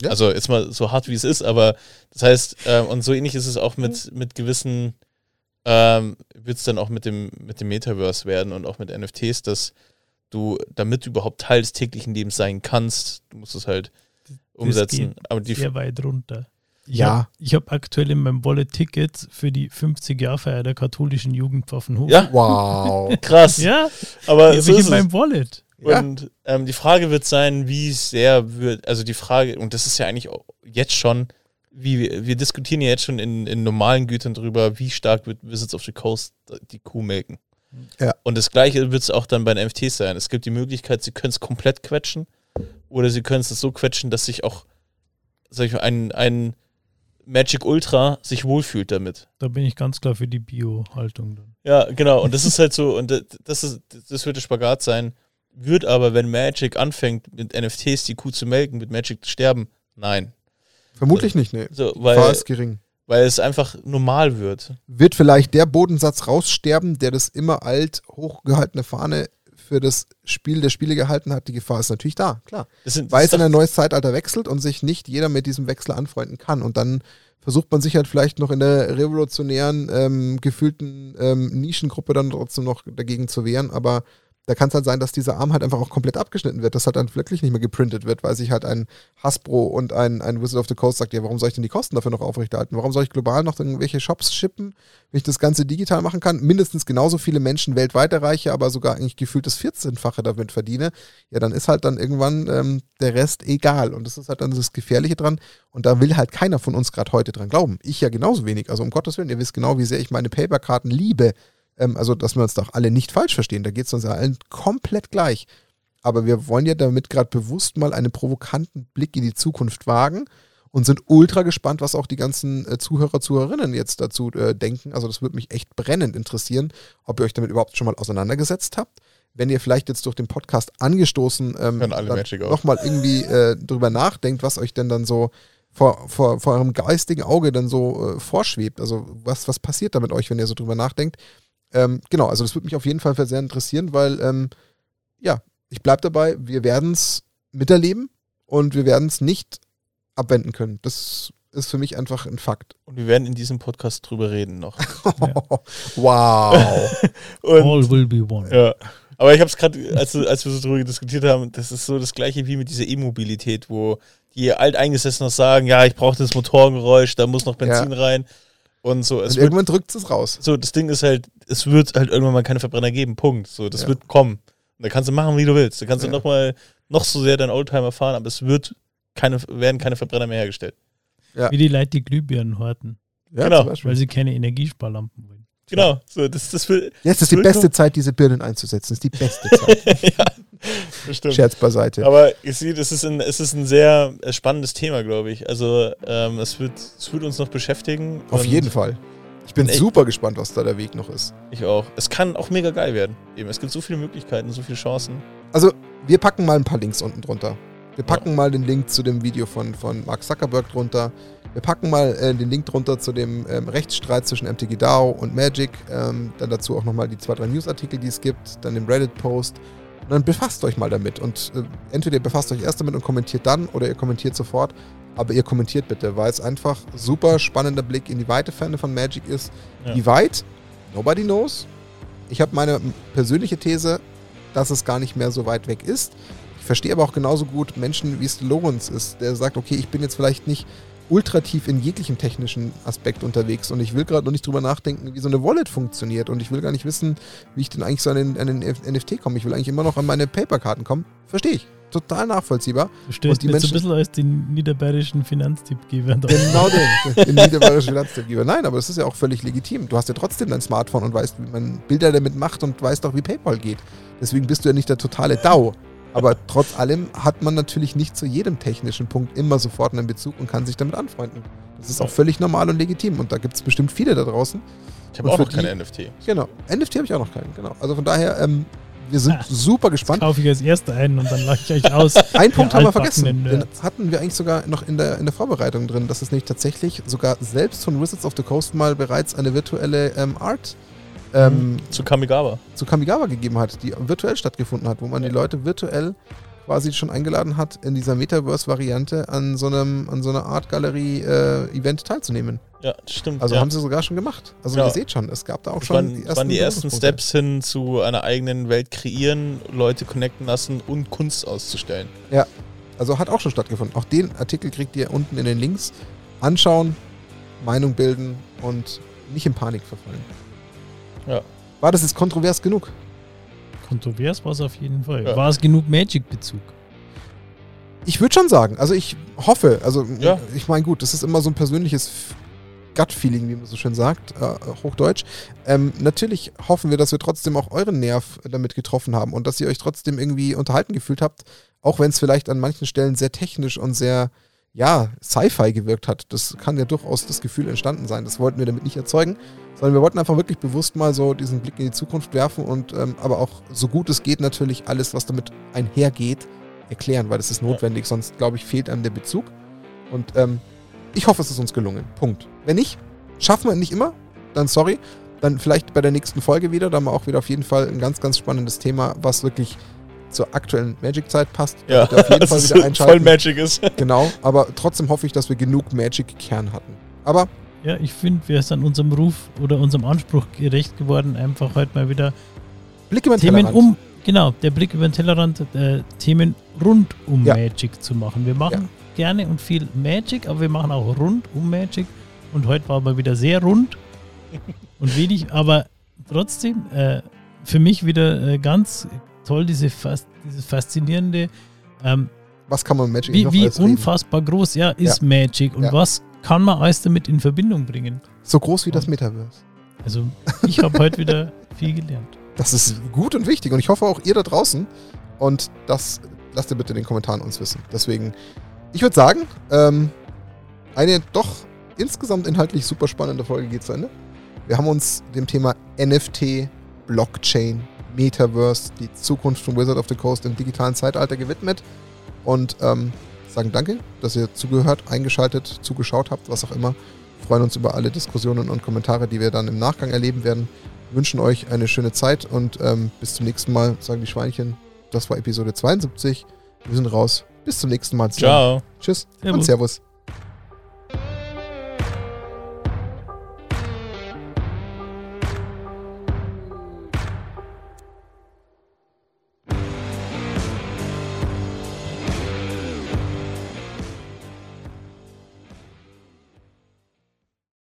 Ja. Also, jetzt mal so hart wie es ist, aber das heißt, ähm, und so ähnlich ist es auch mit, mit gewissen, ähm, wird es dann auch mit dem, mit dem Metaverse werden und auch mit NFTs, dass du, damit du überhaupt Teil des täglichen Lebens sein kannst, du musst es halt umsetzen. Aber die, Sehr weit runter. Ich Ja. Hab, ich habe aktuell in meinem Wallet Tickets für die 50-Jahr-Feier der katholischen Jugendwaffenhof. ja, wow. krass. Ja, aber die so habe ich ist in meinem Wallet. Ja. Und ähm, die Frage wird sein, wie sehr wird, also die Frage, und das ist ja eigentlich auch jetzt schon, wie wir, wir diskutieren ja jetzt schon in, in normalen Gütern drüber, wie stark wird Wizards of the Coast die Kuh melken. Ja. Und das gleiche wird es auch dann bei den NFTs sein. Es gibt die Möglichkeit, sie können es komplett quetschen oder sie können es so quetschen, dass sich auch, sag ich mal, ein, ein Magic Ultra sich wohlfühlt damit. Da bin ich ganz klar für die Bio-Haltung dann. Ja, genau. Und das ist halt so, und das ist, das wird der Spagat sein. Wird aber, wenn Magic anfängt, mit NFTs die Kuh zu melken, mit Magic sterben? Nein. Vermutlich nicht, nee. So, Gefahr weil, ist gering. weil es einfach normal wird. Wird vielleicht der Bodensatz raussterben, der das immer alt hochgehaltene Fahne für das Spiel der Spiele gehalten hat? Die Gefahr ist natürlich da, klar. Sind, weil es in ein neues Zeitalter wechselt und sich nicht jeder mit diesem Wechsel anfreunden kann. Und dann versucht man sich halt vielleicht noch in der revolutionären, ähm, gefühlten ähm, Nischengruppe dann trotzdem noch dagegen zu wehren. Aber da kann es halt sein, dass dieser Arm halt einfach auch komplett abgeschnitten wird, dass halt dann wirklich nicht mehr geprintet wird, weil sich halt ein Hasbro und ein, ein Wizard of the Coast sagt, ja, warum soll ich denn die Kosten dafür noch aufrechterhalten? Warum soll ich global noch irgendwelche Shops shippen, wenn ich das Ganze digital machen kann? Mindestens genauso viele Menschen weltweit erreiche, aber sogar eigentlich gefühlt das 14-fache damit verdiene. Ja, dann ist halt dann irgendwann ähm, der Rest egal. Und das ist halt dann das Gefährliche dran. Und da will halt keiner von uns gerade heute dran glauben. Ich ja genauso wenig. Also um Gottes Willen, ihr wisst genau, wie sehr ich meine Paperkarten liebe. Ähm, also, dass wir uns doch alle nicht falsch verstehen. Da geht es uns ja allen komplett gleich. Aber wir wollen ja damit gerade bewusst mal einen provokanten Blick in die Zukunft wagen und sind ultra gespannt, was auch die ganzen äh, Zuhörer, Zuhörerinnen jetzt dazu äh, denken. Also das würde mich echt brennend interessieren, ob ihr euch damit überhaupt schon mal auseinandergesetzt habt. Wenn ihr vielleicht jetzt durch den Podcast angestoßen ähm, nochmal irgendwie äh, drüber nachdenkt, was euch denn dann so vor, vor, vor eurem geistigen Auge dann so äh, vorschwebt. Also was, was passiert da mit euch, wenn ihr so drüber nachdenkt? Ähm, genau, also das würde mich auf jeden Fall sehr interessieren, weil ähm, ja, ich bleibe dabei, wir werden es miterleben und wir werden es nicht abwenden können. Das ist für mich einfach ein Fakt. Und wir werden in diesem Podcast drüber reden noch. wow. Und, All will be one. ja. Aber ich habe es gerade, als, als wir so drüber diskutiert haben, das ist so das gleiche wie mit dieser E-Mobilität, wo die Alteingesessenen noch sagen, ja, ich brauche das Motorengeräusch, da muss noch Benzin rein und so. Es und irgendwann drückt es raus. so, das Ding ist halt, es wird halt irgendwann mal keine Verbrenner geben, Punkt. So, das Ja. wird kommen. Und da kannst du machen, wie du willst. Da kannst du Ja. noch mal noch so sehr deinen Oldtimer fahren, aber es wird keine, werden keine Verbrenner mehr hergestellt. Wie die Leute die Glühbirnen horten, Ja, Genau, zum Beispiel. weil sie keine Energiesparlampen wollen. Genau. So, das, das will, Jetzt ist die beste. Zeit, diese Birnen einzusetzen. Das ist die beste Zeit. ja, bestimmt. Scherz beiseite. Aber ich sehe, es ist ein, es ist ein sehr äh, spannendes Thema, glaube ich. Also ähm, es, wird, es wird uns noch beschäftigen. Auf jeden Fall. Ich bin super gespannt, was da der Weg noch ist. Ich auch. Es kann auch mega geil werden. Eben, es gibt so viele Möglichkeiten, so viele Chancen. Also, wir packen mal ein paar Links unten drunter. Wir packen mal den Link zu dem Video von, von Mark Zuckerberg drunter. Wir packen mal äh, den Link drunter zu dem ähm, Rechtsstreit zwischen MTG DAO und Magic. Ähm, dann dazu auch nochmal die zwei, drei Newsartikel, die es gibt. Dann den Reddit-Post. Und dann befasst euch mal damit. Und äh, entweder ihr befasst euch erst damit und kommentiert dann oder ihr kommentiert sofort. Aber ihr kommentiert bitte, weil es einfach super spannender Blick in die weite Ferne von Magic ist. Ja. Wie weit? Nobody knows. Ich habe meine persönliche These, dass es gar nicht mehr so weit weg ist. Ich verstehe aber auch genauso gut Menschen, wie es Lorenz ist, der sagt, okay, ich bin jetzt vielleicht nicht ultra tief in jeglichem technischen Aspekt unterwegs und ich will gerade noch nicht drüber nachdenken, wie so eine Wallet funktioniert und ich will gar nicht wissen, wie ich denn eigentlich so an den, an den NFT komme. Ich will eigentlich immer noch an meine Paperkarten kommen. Verstehe ich. Total nachvollziehbar. Du stellst jetzt so ein Menschen- bisschen als den niederbayerischen Finanztippgeber. Genau den, den niederbayerischen Finanztippgeber. Nein, aber das ist ja auch völlig legitim. Du hast ja trotzdem dein Smartphone und weißt, wie man Bilder damit macht und weißt auch, wie PayPal geht. Deswegen bist du ja nicht der totale DAO. Aber trotz allem hat man natürlich nicht zu jedem technischen Punkt immer sofort einen Bezug und kann sich damit anfreunden. Das ist auch völlig normal und legitim. Und da gibt es bestimmt viele da draußen. Ich habe auch noch keine NFT. Genau. NFT habe ich auch noch keinen. Genau. Also von daher, ähm, wir sind Ah. super Das gespannt. kaufe ich als erster ein und dann lache ich euch aus. Ein Punkt haben wir vergessen. Den hatten wir eigentlich sogar noch in der, in der Vorbereitung drin, dass es nämlich tatsächlich sogar selbst von Wizards of the Coast mal bereits eine virtuelle ähm, Art ähm, Zu Kamigawa. zu Kamigawa gegeben hat, die virtuell stattgefunden hat, wo man die Leute virtuell quasi schon eingeladen hat, in dieser Metaverse-Variante an so einem, an so einer Art Galerie-Event teilzunehmen. Ja, stimmt. Also ja. haben sie sogar schon gemacht. Also Ja. ihr seht schon, es gab da auch das schon waren, waren die ersten. Steps hin zu einer eigenen Welt kreieren, Leute connecten lassen und Kunst auszustellen. Also hat auch schon stattgefunden. Auch den Artikel kriegt ihr unten in den Links. Anschauen, Meinung bilden und nicht in Panik verfallen. Ja. War das jetzt kontrovers genug? Kontrovers war es auf jeden Fall. Ja. War es genug Magic-Bezug? Ich würde schon sagen. Also ich hoffe. Also Ja. ich meine, gut, das ist immer so ein persönliches Gut-Feeling, wie man so schön sagt, äh, Hochdeutsch. Ähm, natürlich hoffen wir, dass wir trotzdem auch euren Nerv damit getroffen haben und dass ihr euch trotzdem irgendwie unterhalten gefühlt habt, auch wenn es vielleicht an manchen Stellen sehr technisch und sehr, ja, Sci-Fi gewirkt hat. Das kann ja durchaus das Gefühl entstanden sein. Das wollten wir damit nicht erzeugen, sondern wir wollten einfach wirklich bewusst mal so diesen Blick in die Zukunft werfen und ähm, aber auch so gut es geht natürlich alles, was damit einhergeht, erklären, weil das ist notwendig, sonst glaube ich, fehlt einem der Bezug. Und ähm, ich hoffe, es ist uns gelungen. Punkt. Wenn nicht, schaffen wir nicht immer, dann sorry. Dann vielleicht bei der nächsten Folge wieder. Da haben wir auch wieder auf jeden Fall ein ganz, ganz spannendes Thema, was wirklich zur aktuellen Magic-Zeit passt. Ja, auf jeden Fall wieder voll einschalten. Magic ist. Genau, aber trotzdem hoffe ich, dass wir genug Magic-Kern hatten. Aber Ja, ich finde, wir sind unserem Ruf oder unserem Anspruch gerecht geworden, einfach heute mal wieder Blick über den Themen Tellerrand. um, genau, der Blick über den Tellerrand, äh, Themen rund um Ja. Magic zu machen. Wir machen Ja. gerne und viel Magic, aber wir machen auch rund um Magic. Und heute war mal wieder sehr rund und wenig, aber trotzdem äh, für mich wieder äh, ganz toll, diese fas dieses faszinierende, ähm, Was kann man Magic wie, wie alles reden? unfassbar groß ja, ist Magic und Ja. was kann man alles damit in Verbindung bringen. So groß wie das Metaverse. Also ich habe heute wieder viel gelernt. Das ist gut und wichtig und ich hoffe auch ihr da draußen. Und das lasst ihr bitte in den Kommentaren uns wissen. Deswegen, ich würde sagen, ähm, eine doch insgesamt inhaltlich super spannende Folge geht zu Ende. Wir haben uns dem Thema NFT, Blockchain, Metaverse, die Zukunft von Wizard of the Coast im digitalen Zeitalter gewidmet und ähm, sagen danke, dass ihr zugehört, eingeschaltet, zugeschaut habt, was auch immer. Freuen uns über alle Diskussionen und Kommentare, die wir dann im Nachgang erleben werden. Wünschen euch eine schöne Zeit und ähm, bis zum nächsten Mal, sagen die Schweinchen. Das war Episode 72. Wir sind raus. Bis zum nächsten Mal. Ciao. Tschüss Servus. und Servus.